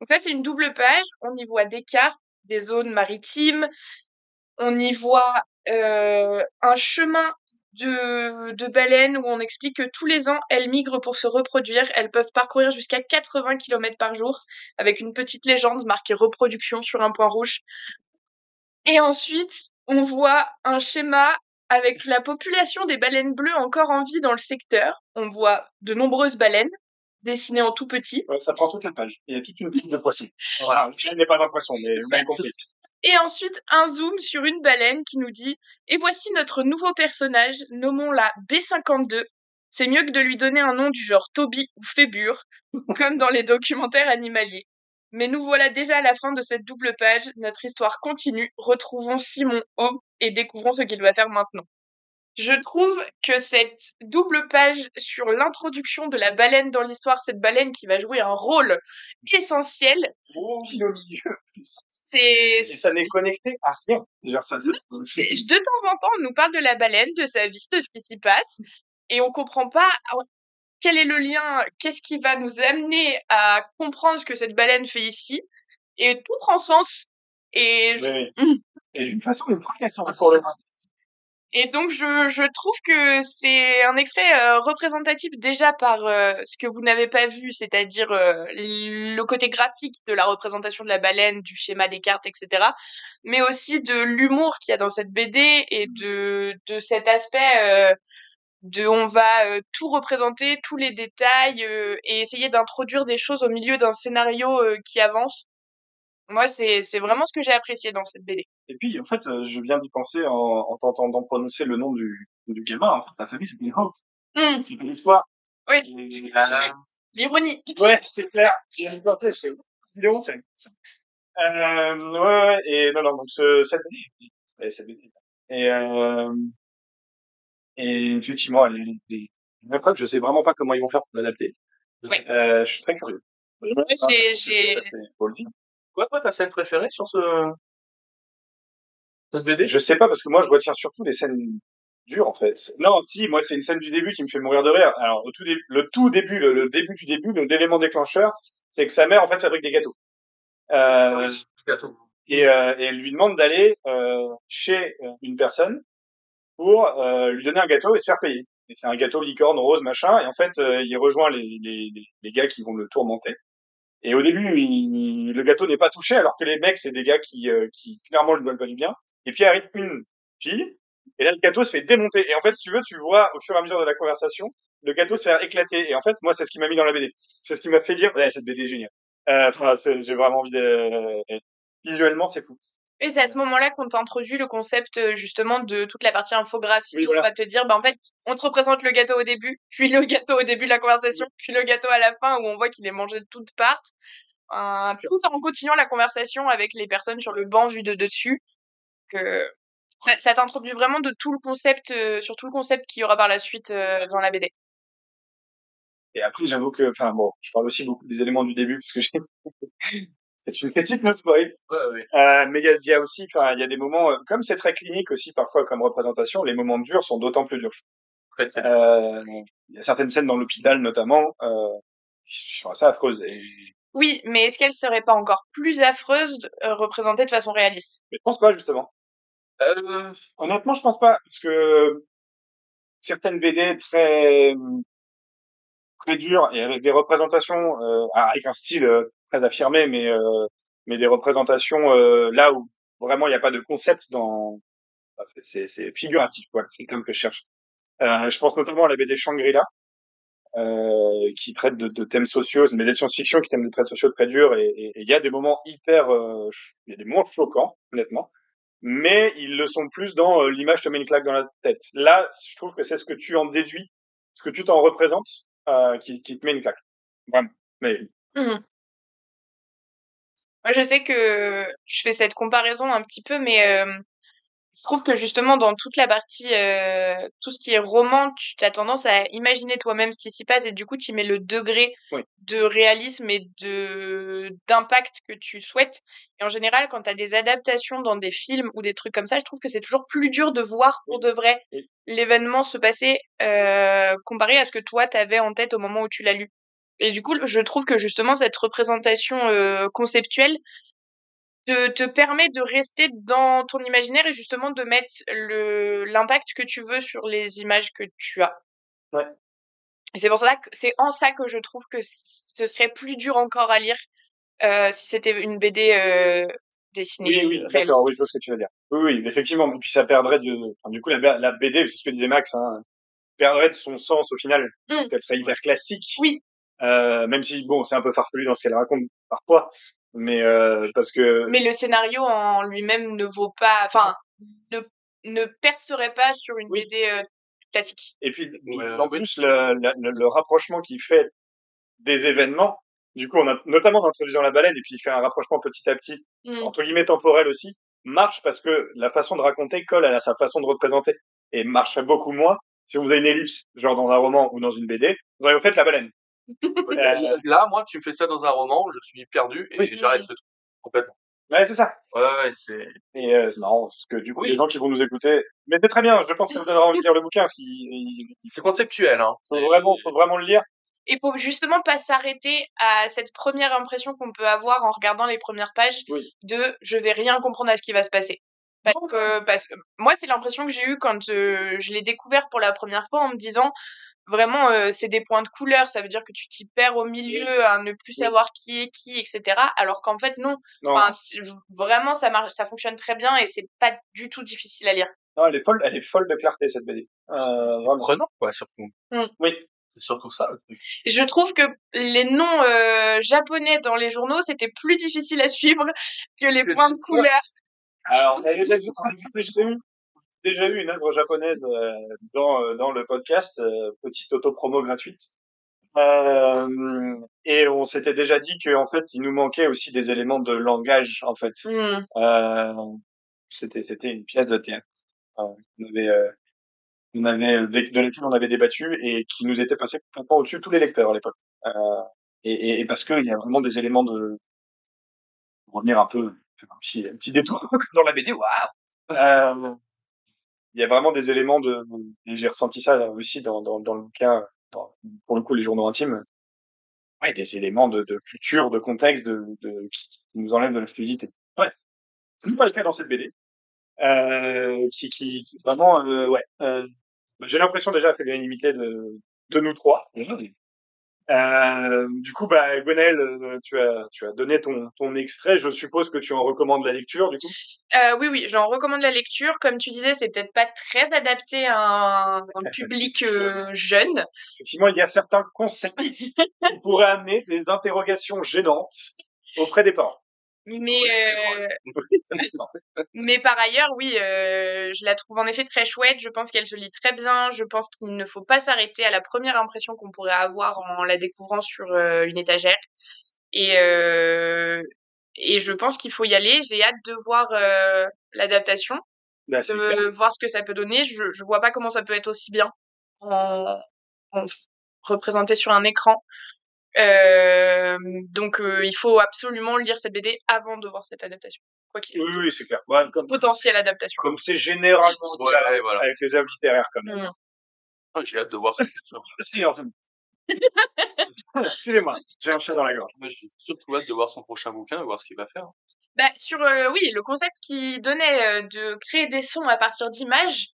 Donc ça, c'est une double page, on y voit des cartes, des zones maritimes, on y voit euh, un chemin de, baleines où on explique que tous les ans, elles migrent pour se reproduire. Elles peuvent parcourir jusqu'à 80 km par jour avec une petite légende marquée reproduction sur un point rouge. Et ensuite, on voit un schéma avec la population des baleines bleues encore en vie dans le secteur, on voit de nombreuses baleines dessinées en tout petit. Ça prend toute la page. Il y a toute une pile de poissons. Voilà, elle n'est pas un poisson, mais vous m'avez compris. Et ensuite, un zoom sur une baleine qui nous dit Et voici notre nouveau personnage, nommons-la B52. C'est mieux que de lui donner un nom du genre Toby ou Fébure, *laughs* comme dans les documentaires animaliers. Mais nous voilà déjà à la fin de cette double page. Notre histoire continue. Retrouvons Simon Homme et découvrons ce qu'il va faire maintenant. Je trouve que cette double page sur l'introduction de la baleine dans l'histoire, cette baleine qui va jouer un rôle essentiel, Pile au milieu. c'est ça n'est connecté à rien. Ça, de temps en temps, on nous parle de la baleine, de sa vie, de ce qui s'y passe, et on comprend pas quel est le lien, qu'est-ce qui va nous amener à comprendre ce que cette baleine fait ici, et tout prend sens. Et, Oui, oui. Et d'une façon, une pour le. Et donc, je, je trouve que c'est un extrait euh, représentatif déjà par euh, ce que vous n'avez pas vu, c'est-à-dire euh, le côté graphique de la représentation de la baleine, du schéma des cartes, etc., mais aussi de l'humour qu'il y a dans cette BD et de, de cet aspect euh, de on va euh, tout représenter, tous les détails euh, et essayer d'introduire des choses au milieu d'un scénario euh, qui avance. Moi, c'est c'est vraiment ce que j'ai apprécié dans cette BD. Et puis, en fait, euh, je viens d'y penser en, en t'entendant prononcer le nom du, du gamin. En fait, sa famille, c'est Hope. Hum, C'est l'histoire. Oui. Et, euh, L'ironie. Ouais, c'est clair. J'ai viens d'y penser, je sais. Vidéo, c'est euh, ouais, ouais, et non, non, donc ce, cette BD, ouais, cette BD. Et, euh, et effectivement, elle est- après, je sais vraiment pas comment ils vont faire pour l'adapter. Ouais. Euh, je suis très curieux. j'ai- j'ai- le dire. Quoi, toi, ta scène préférée sur ce, cette BD? Je sais pas parce que moi je retiens surtout les scènes dures en fait. Non, si, moi c'est une scène du début qui me fait mourir de rire. Alors au tout début, le tout début, le, le début du début, l'élément déclencheur, c'est que sa mère en fait fabrique des gâteaux. Euh, Gâteau. et, euh, et elle lui demande d'aller euh, chez euh, une personne pour euh, lui donner un gâteau et se faire payer. Et c'est un gâteau licorne rose machin. Et en fait, euh, il rejoint les, les, les, les gars qui vont le tourmenter. Et au début, il- il- le gâteau n'est pas touché, alors que les mecs, c'est des gars qui, euh, qui clairement le veulent pas du bien. Et puis arrive une fille, et là le gâteau se fait démonter. Et en fait, si tu veux, tu vois au fur et à mesure de la conversation, le gâteau se faire éclater. Et en fait, moi, c'est ce qui m'a mis dans la BD. C'est ce qui m'a fait dire, ouais, cette BD est géniale. Euh, Enfin, c'est- j'ai vraiment envie de... Visuellement, c'est fou. Et c'est à ce moment-là qu'on t'introduit le concept euh, justement de toute la partie infographie. Oui, où voilà. On va te dire, bah, en fait, on te représente le gâteau au début, puis le gâteau au début de la conversation, puis le gâteau à la fin où on voit qu'il est mangé de toutes parts. Euh, tout en continuant la conversation avec les personnes sur le banc vu de dessus. Que ça, ça t'introduit vraiment de tout le concept, euh, sur tout le concept qu'il y aura par la suite euh, dans la BD. Et après, j'avoue que, enfin bon, je parle aussi beaucoup des éléments du début, parce que j'ai... *laughs* c'est une critique no spoil. Ouais, ouais. Euh, mais il y a, il y a aussi, enfin, il y a des moments, euh, comme c'est très clinique aussi parfois comme représentation, les moments durs sont d'autant plus durs. Euh, il y a certaines scènes dans l'hôpital notamment euh, qui sont assez affreuses. Et... Oui, mais est-ce qu'elle serait pas encore plus affreuse euh, représentée de façon réaliste? Mais je pense pas justement. Euh, Honnêtement, je pense pas, parce que certaines BD très très dures et avec des représentations, euh, alors avec un style euh, très affirmé, mais euh, mais des représentations euh, là où vraiment il n'y a pas de concept dans, c'est- figuratif, voilà, c'est le terme que je cherche. Euh, je pense notamment à la BD Shangri-La, euh, qui traite de, thèmes sociaux, c'est une BD de science-fiction qui traite de thèmes sociaux très durs, et il y a des moments hyper, euh, il y a des moments choquants, honnêtement, mais ils le sont plus dans euh, l'image te met une claque dans la tête. Là, je trouve que c'est ce que tu en déduis, ce que tu t'en représentes, euh, qui, qui te met une claque. Vraiment. Mais Mhm. Moi, je sais que je fais cette comparaison un petit peu, mais euh, je trouve que justement dans toute la partie, euh, tout ce qui est roman, tu as tendance à imaginer toi-même ce qui s'y passe et du coup, tu mets le degré Oui. de réalisme et de d'impact que tu souhaites. Et en général, quand tu as des adaptations dans des films ou des trucs comme ça, je trouve que c'est toujours plus dur de voir pour de vrai Oui. l'événement se passer euh, comparé à ce que toi, tu avais en tête au moment où tu l'as lu. Et du coup, je trouve que justement cette représentation euh, conceptuelle te, te permet de rester dans ton imaginaire et justement de mettre le l'impact que tu veux sur les images que tu as. Ouais. Et c'est pour ça que c'est en ça que je trouve que ce serait plus dur encore à lire euh, si c'était une BD euh, dessinée Oui, oui, d'accord, oui, je vois ce que tu veux dire. Oui, oui, effectivement. Et puis ça perdrait de, enfin, du coup, la, la BD, c'est ce que disait Max, hein, perdrait de son sens au final. Parce Mm. qu'elle serait hyper classique. Oui. Euh, même si, bon, c'est un peu farfelu dans ce qu'elle raconte parfois. Mais, euh, parce que, Mais le scénario en lui-même ne vaut pas, enfin, ne, ne percerait pas sur une Oui. BD euh, classique. et puis, Ouais, en plus, le, le, le- rapprochement qu'il fait des événements, du coup, on a, notamment en introduisant la baleine, et puis il fait un rapprochement petit à petit Mm. entre guillemets temporel aussi, marche parce que la façon de raconter colle à sa façon de représenter et marcherait beaucoup moins si on faisait une ellipse, genre dans un roman ou dans une BD, vous auriez fait la baleine. Là, moi, tu me fais ça dans un roman, je suis perdu et Oui. j'arrête le truc. Complètement. ouais, c'est ça. Ouais, ouais, c'est. Et euh, c'est marrant parce que du coup, Oui. les gens qui vont nous écouter, mais c'est très bien. Je pense que ça vous donnera envie de lire le bouquin parce qu'il C'est conceptuel, hein. faut vraiment, faut vraiment le lire. Il faut justement pas s'arrêter à cette première impression qu'on peut avoir en regardant les premières pages Oui. de je vais rien comprendre à ce qui va se passer. Parce que, parce que moi, c'est l'impression que j'ai eue quand euh, je l'ai découvert pour la première fois en me disant vraiment euh, c'est des points de couleur, ça veut dire que tu t'y perds au milieu à ne plus Oui. savoir qui est qui, etc. Alors qu'en fait non, Non, Enfin, vraiment ça marche, ça fonctionne très bien et c'est pas du tout difficile à lire. non, elle est folle, elle est folle de clarté cette BD. Euh, vraiment. Prenant, quoi, surtout. Oui. C'est surtout ça, le truc. Je trouve que les noms euh, japonais dans les journaux c'était plus difficile à suivre que les Que- points de couleur. Alors, on a déjà eu, une œuvre japonaise euh, dans, euh, dans le podcast, euh, petite autopromo gratuite. Euh, et on s'était déjà dit qu'en fait, il nous manquait aussi des éléments de langage, en fait. Hmm. Euh, c'était, c'était une pièce de théâtre. qu'on avait, euh, on avait, de laquelle on avait débattu et qui nous était passé complètement au-dessus de tous les lecteurs à l'époque. Euh, et, et, et parce qu'il y a vraiment des éléments de, pour revenir un peu, un petit, un petit détour *laughs* dans la BD, waouh! Il y a vraiment des éléments de, j'ai ressenti ça aussi dans, dans, dans le bouquin, dans, pour le coup, les journaux intimes. Ouais, des éléments de, de culture, de contexte, de, de, qui nous enlèvent de la fluidité. Ouais. Ce n'est pas le cas dans cette BD. Euh, qui, qui, vraiment, euh, ouais, euh, j'ai l'impression déjà que l'unanimité de, de nous trois. Euh, du coup, bah, Gwenaël, euh, tu as, tu as donné ton, ton extrait. Je suppose que tu en recommandes la lecture, du coup. Euh, oui, oui, j'en recommande la lecture. Comme tu disais, c'est peut-être pas très adapté à un, un *laughs* public euh, jeune. Effectivement, il y a certains concepts qui pourraient amener des interrogations gênantes auprès des parents. Mais, euh, *laughs* mais par ailleurs, oui, euh, je la trouve en effet très chouette. Je pense qu'elle se lit très bien. Je pense qu'il ne faut pas s'arrêter à la première impression qu'on pourrait avoir en la découvrant sur euh, une étagère. Et, et je pense qu'il faut y aller. J'ai hâte de voir l'adaptation, Bah, de voir ce que ça peut donner. Je, je vois pas comment ça peut être aussi bien en, en représenté sur un écran. Euh, donc euh, il faut absolument lire cette BD avant de voir cette adaptation. Quoi qu'il Oui, oui, c'est clair. Ouais, comme, potentielle adaptation. comme c'est généralement le Ouais, cas voilà. avec les œuvres littéraires, quand même. Mm. Ah, J'ai hâte de voir ce que ça. Excusez-moi, Excusez-moi, j'ai un chat dans la gorge. Moi, j'ai surtout hâte de voir son prochain bouquin et voir ce qu'il va faire. Bah, sur euh, oui, le concept qui donnait euh, de créer des sons à partir d'images,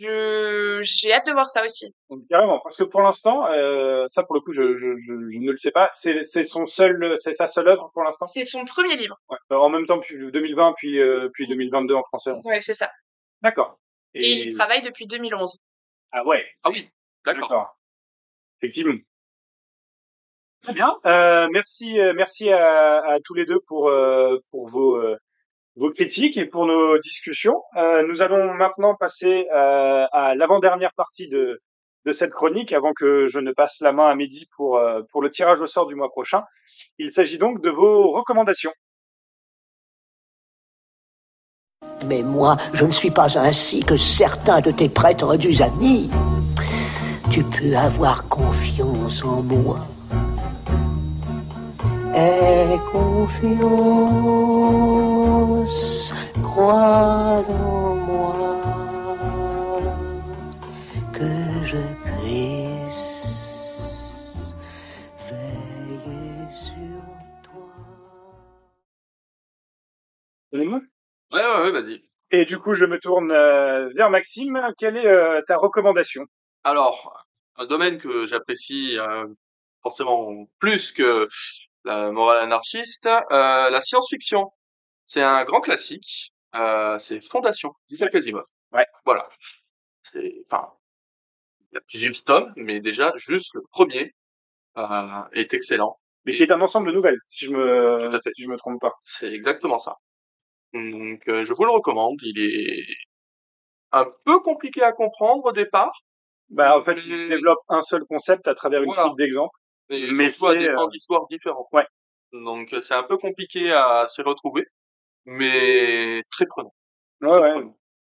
je j'ai hâte de voir ça aussi. Donc, carrément, parce que pour l'instant, euh, ça pour le coup, je, je, je, je ne le sais pas. C'est, c'est son seul, c'est sa seule œuvre pour l'instant? C'est son premier livre. Ouais. Euh, En même temps, puis 2020, puis euh, puis 2022 en français. Ouais, c'est ça. D'accord. Et, il y travaille depuis 2011. ah ouais, Ah oui, d'accord. d'accord. Effectivement. Très bien. Euh, merci, euh, merci à, à tous les deux pour euh, pour vos euh, vos critiques et pour nos discussions. Euh, nous allons maintenant passer euh, à l'avant-dernière partie de de cette chronique avant que je ne passe la main à Mehdi pour euh, pour le tirage au sort du mois prochain. Il s'agit donc de vos recommandations. Mais moi, je ne suis pas ainsi que certains de tes prêtres amis. Tu peux avoir confiance en moi. Aie confiance, crois en moi, que je puisse veiller sur toi. Donnez-moi. Ouais, ouais, ouais, vas-y. Et du coup, je me tourne euh, vers Maxime. Quelle est euh, ta recommandation? Alors, un domaine que j'apprécie euh, forcément plus que la morale anarchiste, euh, la science-fiction. C'est un grand classique. Euh, c'est Fondation d'Isaac Asimov. Ouais. Voilà. C'est, enfin, il y a plusieurs tomes, mais déjà, juste le premier euh, est excellent. Mais qui est un ensemble de nouvelles, si je me, Tout à fait. si je me trompe pas. C'est exactement ça. Donc, euh, je vous le recommande. Il est un peu compliqué à comprendre au départ, Bah, en fait, il développe un seul concept à travers une Voilà. suite d'exemples. Mais, Mais surtout à des temps euh, d'histoire différents. ouais. Donc, euh, c'est un peu compliqué à s'y retrouver, mais très prenant. Ouais, ouais.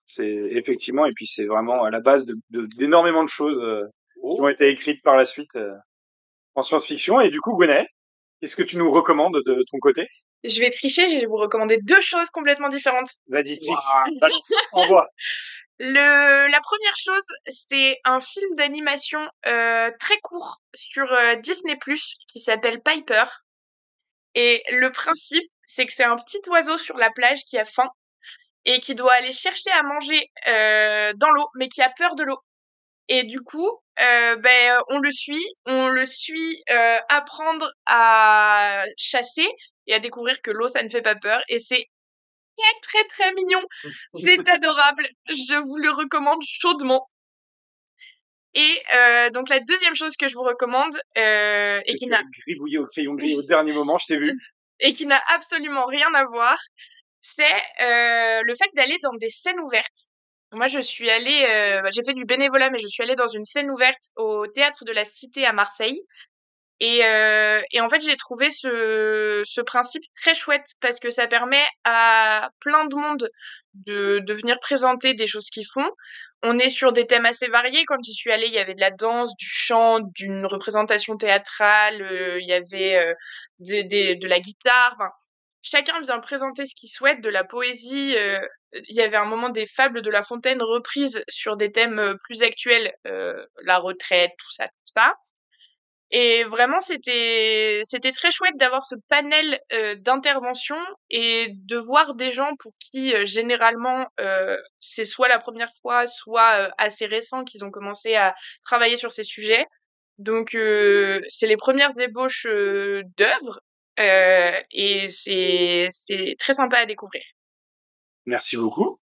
C'est effectivement, et puis c'est vraiment à la base de, de- d'énormément de choses euh, Oh. qui ont été écrites par la suite euh, en science-fiction. Et du coup, Gwenaël, qu'est-ce que tu nous recommandes de ton côté? Je vais tricher, je vais vous recommander deux choses complètement différentes. Vas-y, triche. Balance, envoie. Le, la première chose, c'est un film d'animation euh, très court sur euh, Disney qui s'appelle Piper. Et le principe, c'est que c'est un petit oiseau sur la plage qui a faim et qui doit aller chercher à manger euh, dans l'eau, mais qui a peur de l'eau. Et du coup, euh, ben, on le suit, on le suit euh, apprendre à chasser et à découvrir que l'eau, ça ne fait pas peur. Et c'est très, très, très mignon. C'est *laughs* adorable. Je vous le recommande chaudement. Et euh, donc la deuxième chose que je vous recommande euh, et qui n'a gribouillé au crayon gris au *laughs* dernier moment, je t'ai vu. et qui n'a absolument rien à voir, c'est euh, le fait d'aller dans des scènes ouvertes. Moi, je suis allée, bah, j'ai fait du bénévolat, mais je suis allée dans une scène ouverte au théâtre de la Cité à Marseille. Et, euh, et en fait, j'ai trouvé ce, ce principe très chouette parce que ça permet à plein de monde de, de venir présenter des choses qu'ils font. On est sur des thèmes assez variés. Quand j'y suis allée, il y avait de la danse, du chant, d'une représentation théâtrale, euh, il y avait euh, des- des- de la guitare. Chacun vient présenter ce qu'il souhaite, de la poésie. euh, il y avait un moment des fables de La Fontaine reprises sur des thèmes euh, plus actuels, la retraite, tout ça, tout ça. Et vraiment, c'était c'était très chouette d'avoir ce panel euh, d'intervention et de voir des gens pour qui euh, généralement euh, c'est soit la première fois, soit euh, assez récent qu'ils ont commencé à travailler sur ces sujets. Donc euh, c'est les premières ébauches euh, d'œuvres et c'est c'est très sympa à découvrir. Merci beaucoup.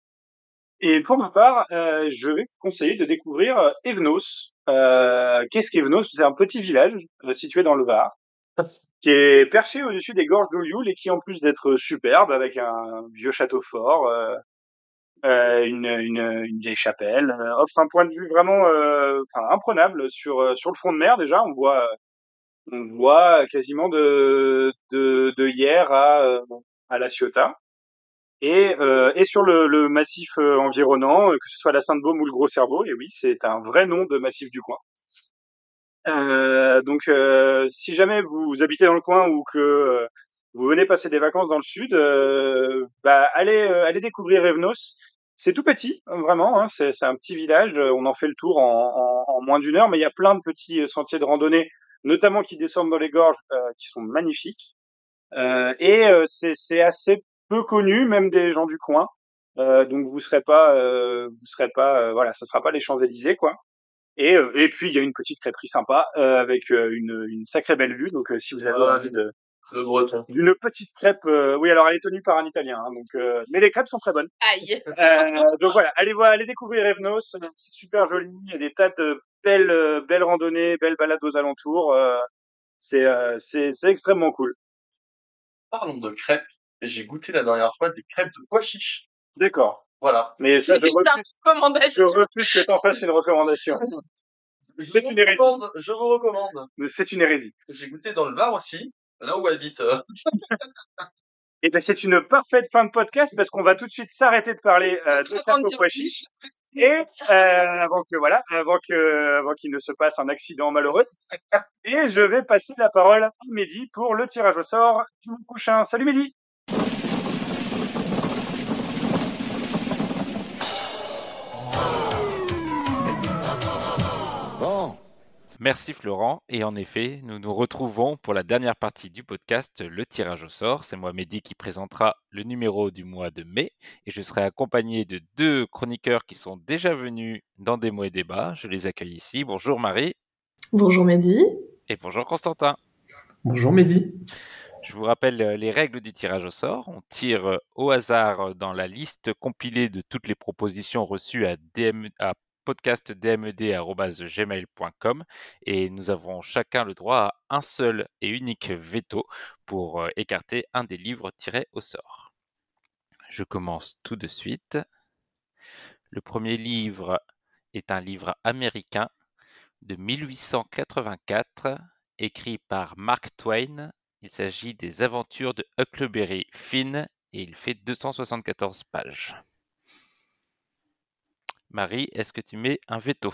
Et pour ma part, je vais vous conseiller de découvrir Evnos. Euh, Qu'est-ce qu'Evnos C'est un petit village euh, situé dans le Var, qui est perché au-dessus des gorges d'Olioul et qui, en plus d'être superbe, avec un vieux château fort, euh, euh, une, une, une vieille chapelle, euh, offre un point de vue vraiment euh, imprenable sur, sur le front de mer déjà. On voit, on voit quasiment de, de, de hier à, à La Ciotat. Et, euh, et sur le, le massif euh, environnant, euh, que ce soit la Sainte-Baume ou le Gros Cerveau, et oui, c'est un vrai nom de massif du coin. Euh, donc, euh, si jamais vous habitez dans le coin ou que vous venez passer des vacances dans le sud, bah, allez, allez découvrir Evnos. C'est tout petit, hein, vraiment. Hein, c'est un petit village. On en fait le tour en, en, en moins d'une heure, mais il y a plein de petits sentiers de randonnée, notamment qui descendent dans les gorges, qui sont magnifiques. Euh, et euh, c'est assez peu connu, même des gens du coin. Euh, donc vous serez pas, euh, vous serez pas, euh, voilà, ça sera pas les Champs Élysées quoi. Et euh, et puis il y a une petite crêperie sympa euh, avec euh, une, une sacrée belle vue. Donc euh, si vous avez envie de Le breton. d'une petite crêpe, euh, oui alors elle est tenue par un Italien, hein, donc euh, mais les crêpes sont très bonnes. Aïe. Euh, donc voilà, allez voir, allez découvrir Evnos, c'est super joli. Il y a des tas de belles belles randonnées, belles balades aux alentours. euh, c'est euh, c'est c'est extrêmement cool. Parlons de crêpes. J'ai goûté la dernière fois des crêpes de pois chiches. D'accord. Voilà. Mais ça je refuse. Je refuse que t'en fasses une recommandation. *laughs* Je C'est vous une hérésie. recommande. Je vous recommande. Mais C'est une hérésie. J'ai goûté dans le Var aussi, là où habite. euh, Et ben c'est une parfaite fin de podcast parce qu'on va tout de suite s'arrêter de parler euh, de crêpes au pois chiches. Et euh, avant que voilà, avant que avant qu'il ne se passe un accident malheureux. Et je vais passer la parole à Mehdi pour le tirage au sort du mois prochain. Salut Mehdi. Merci Florent. Et en effet, nous nous retrouvons pour la dernière partie du podcast, le tirage au sort. C'est moi, Mehdi, qui présentera le numéro du mois de mai. Et je serai accompagné de deux chroniqueurs qui sont déjà venus dans des mots et débats. Je les accueille ici. Bonjour Marie Bonjour Mehdi. et bonjour Constantin. Bonjour Mehdi. Je vous rappelle euh, les règles du tirage au sort. On tire euh, au hasard euh, dans la liste compilée de toutes les propositions reçues à, DM, à podcastdmed.gmail.com et nous avons chacun le droit à un seul et unique veto pour euh, écarter un des livres tirés au sort. Je commence tout de suite. Le premier livre est un livre américain de 1884 écrit par Mark Twain. Il s'agit des aventures de Huckleberry Finn et il fait 274 pages. Marie, est-ce que tu mets un veto?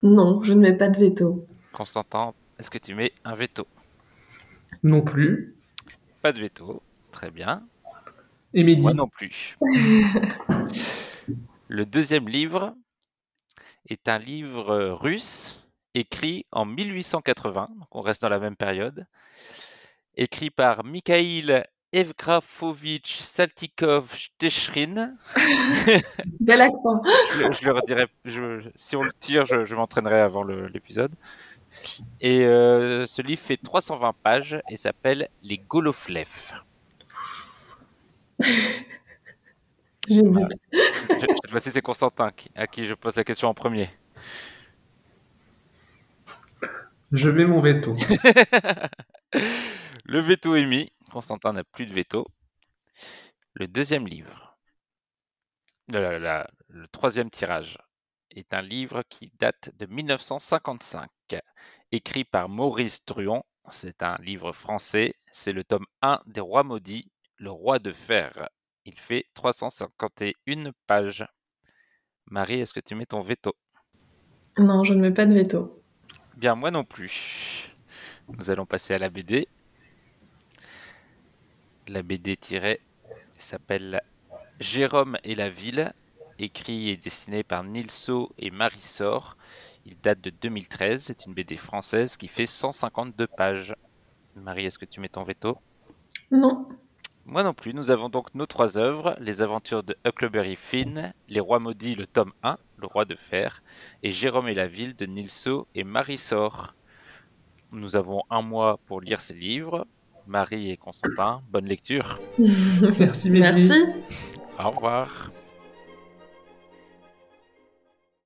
Non, je ne mets pas de veto. Constantin, est-ce que tu mets un veto? Non plus. Pas de veto. Très bien. Et Mehdi Moi non plus. *laughs* Le deuxième livre est un livre russe écrit en 1880, donc on reste dans la même période, écrit par Mikhail Evgrafovitch Saltikov Stechrin. *laughs* Bel accent. je, je le redirai, je- si on le tire, je, je m'entraînerai avant l'épisode. Et euh, ce livre fait 320 pages et s'appelle Les Goloflef. *laughs* J'hésite. Cette fois-ci, c'est Constantin qui- à qui je pose la question en premier. Je mets mon veto. *laughs* Le veto est mis. Constantin n'a plus de veto. Le deuxième livre, le troisième tirage, est un livre qui date de 1955, écrit par Maurice Druon. C'est un livre français. C'est le tome 1 des Rois maudits, le roi de fer. Il fait 351 pages. Marie, est-ce que tu mets ton veto? Non, je ne mets pas de veto. Bien, moi non plus. Nous allons passer à la BD. La BD tirée s'appelle Jérôme et la ville, écrit et dessiné par Nilso et Marisor. Il date de 2013. C'est une BD française qui fait 152 pages. Marie, est-ce que tu mets ton veto? Non. Moi non plus. Nous avons donc nos trois œuvres Les aventures de Huckleberry Finn, Les rois maudits, le tome 1, Le roi de fer, et Jérôme et la ville de Nilso et Marisor. Nous avons un mois pour lire ces livres. Marie et Constantin, bonne lecture. *laughs* Merci. Merci. Au revoir.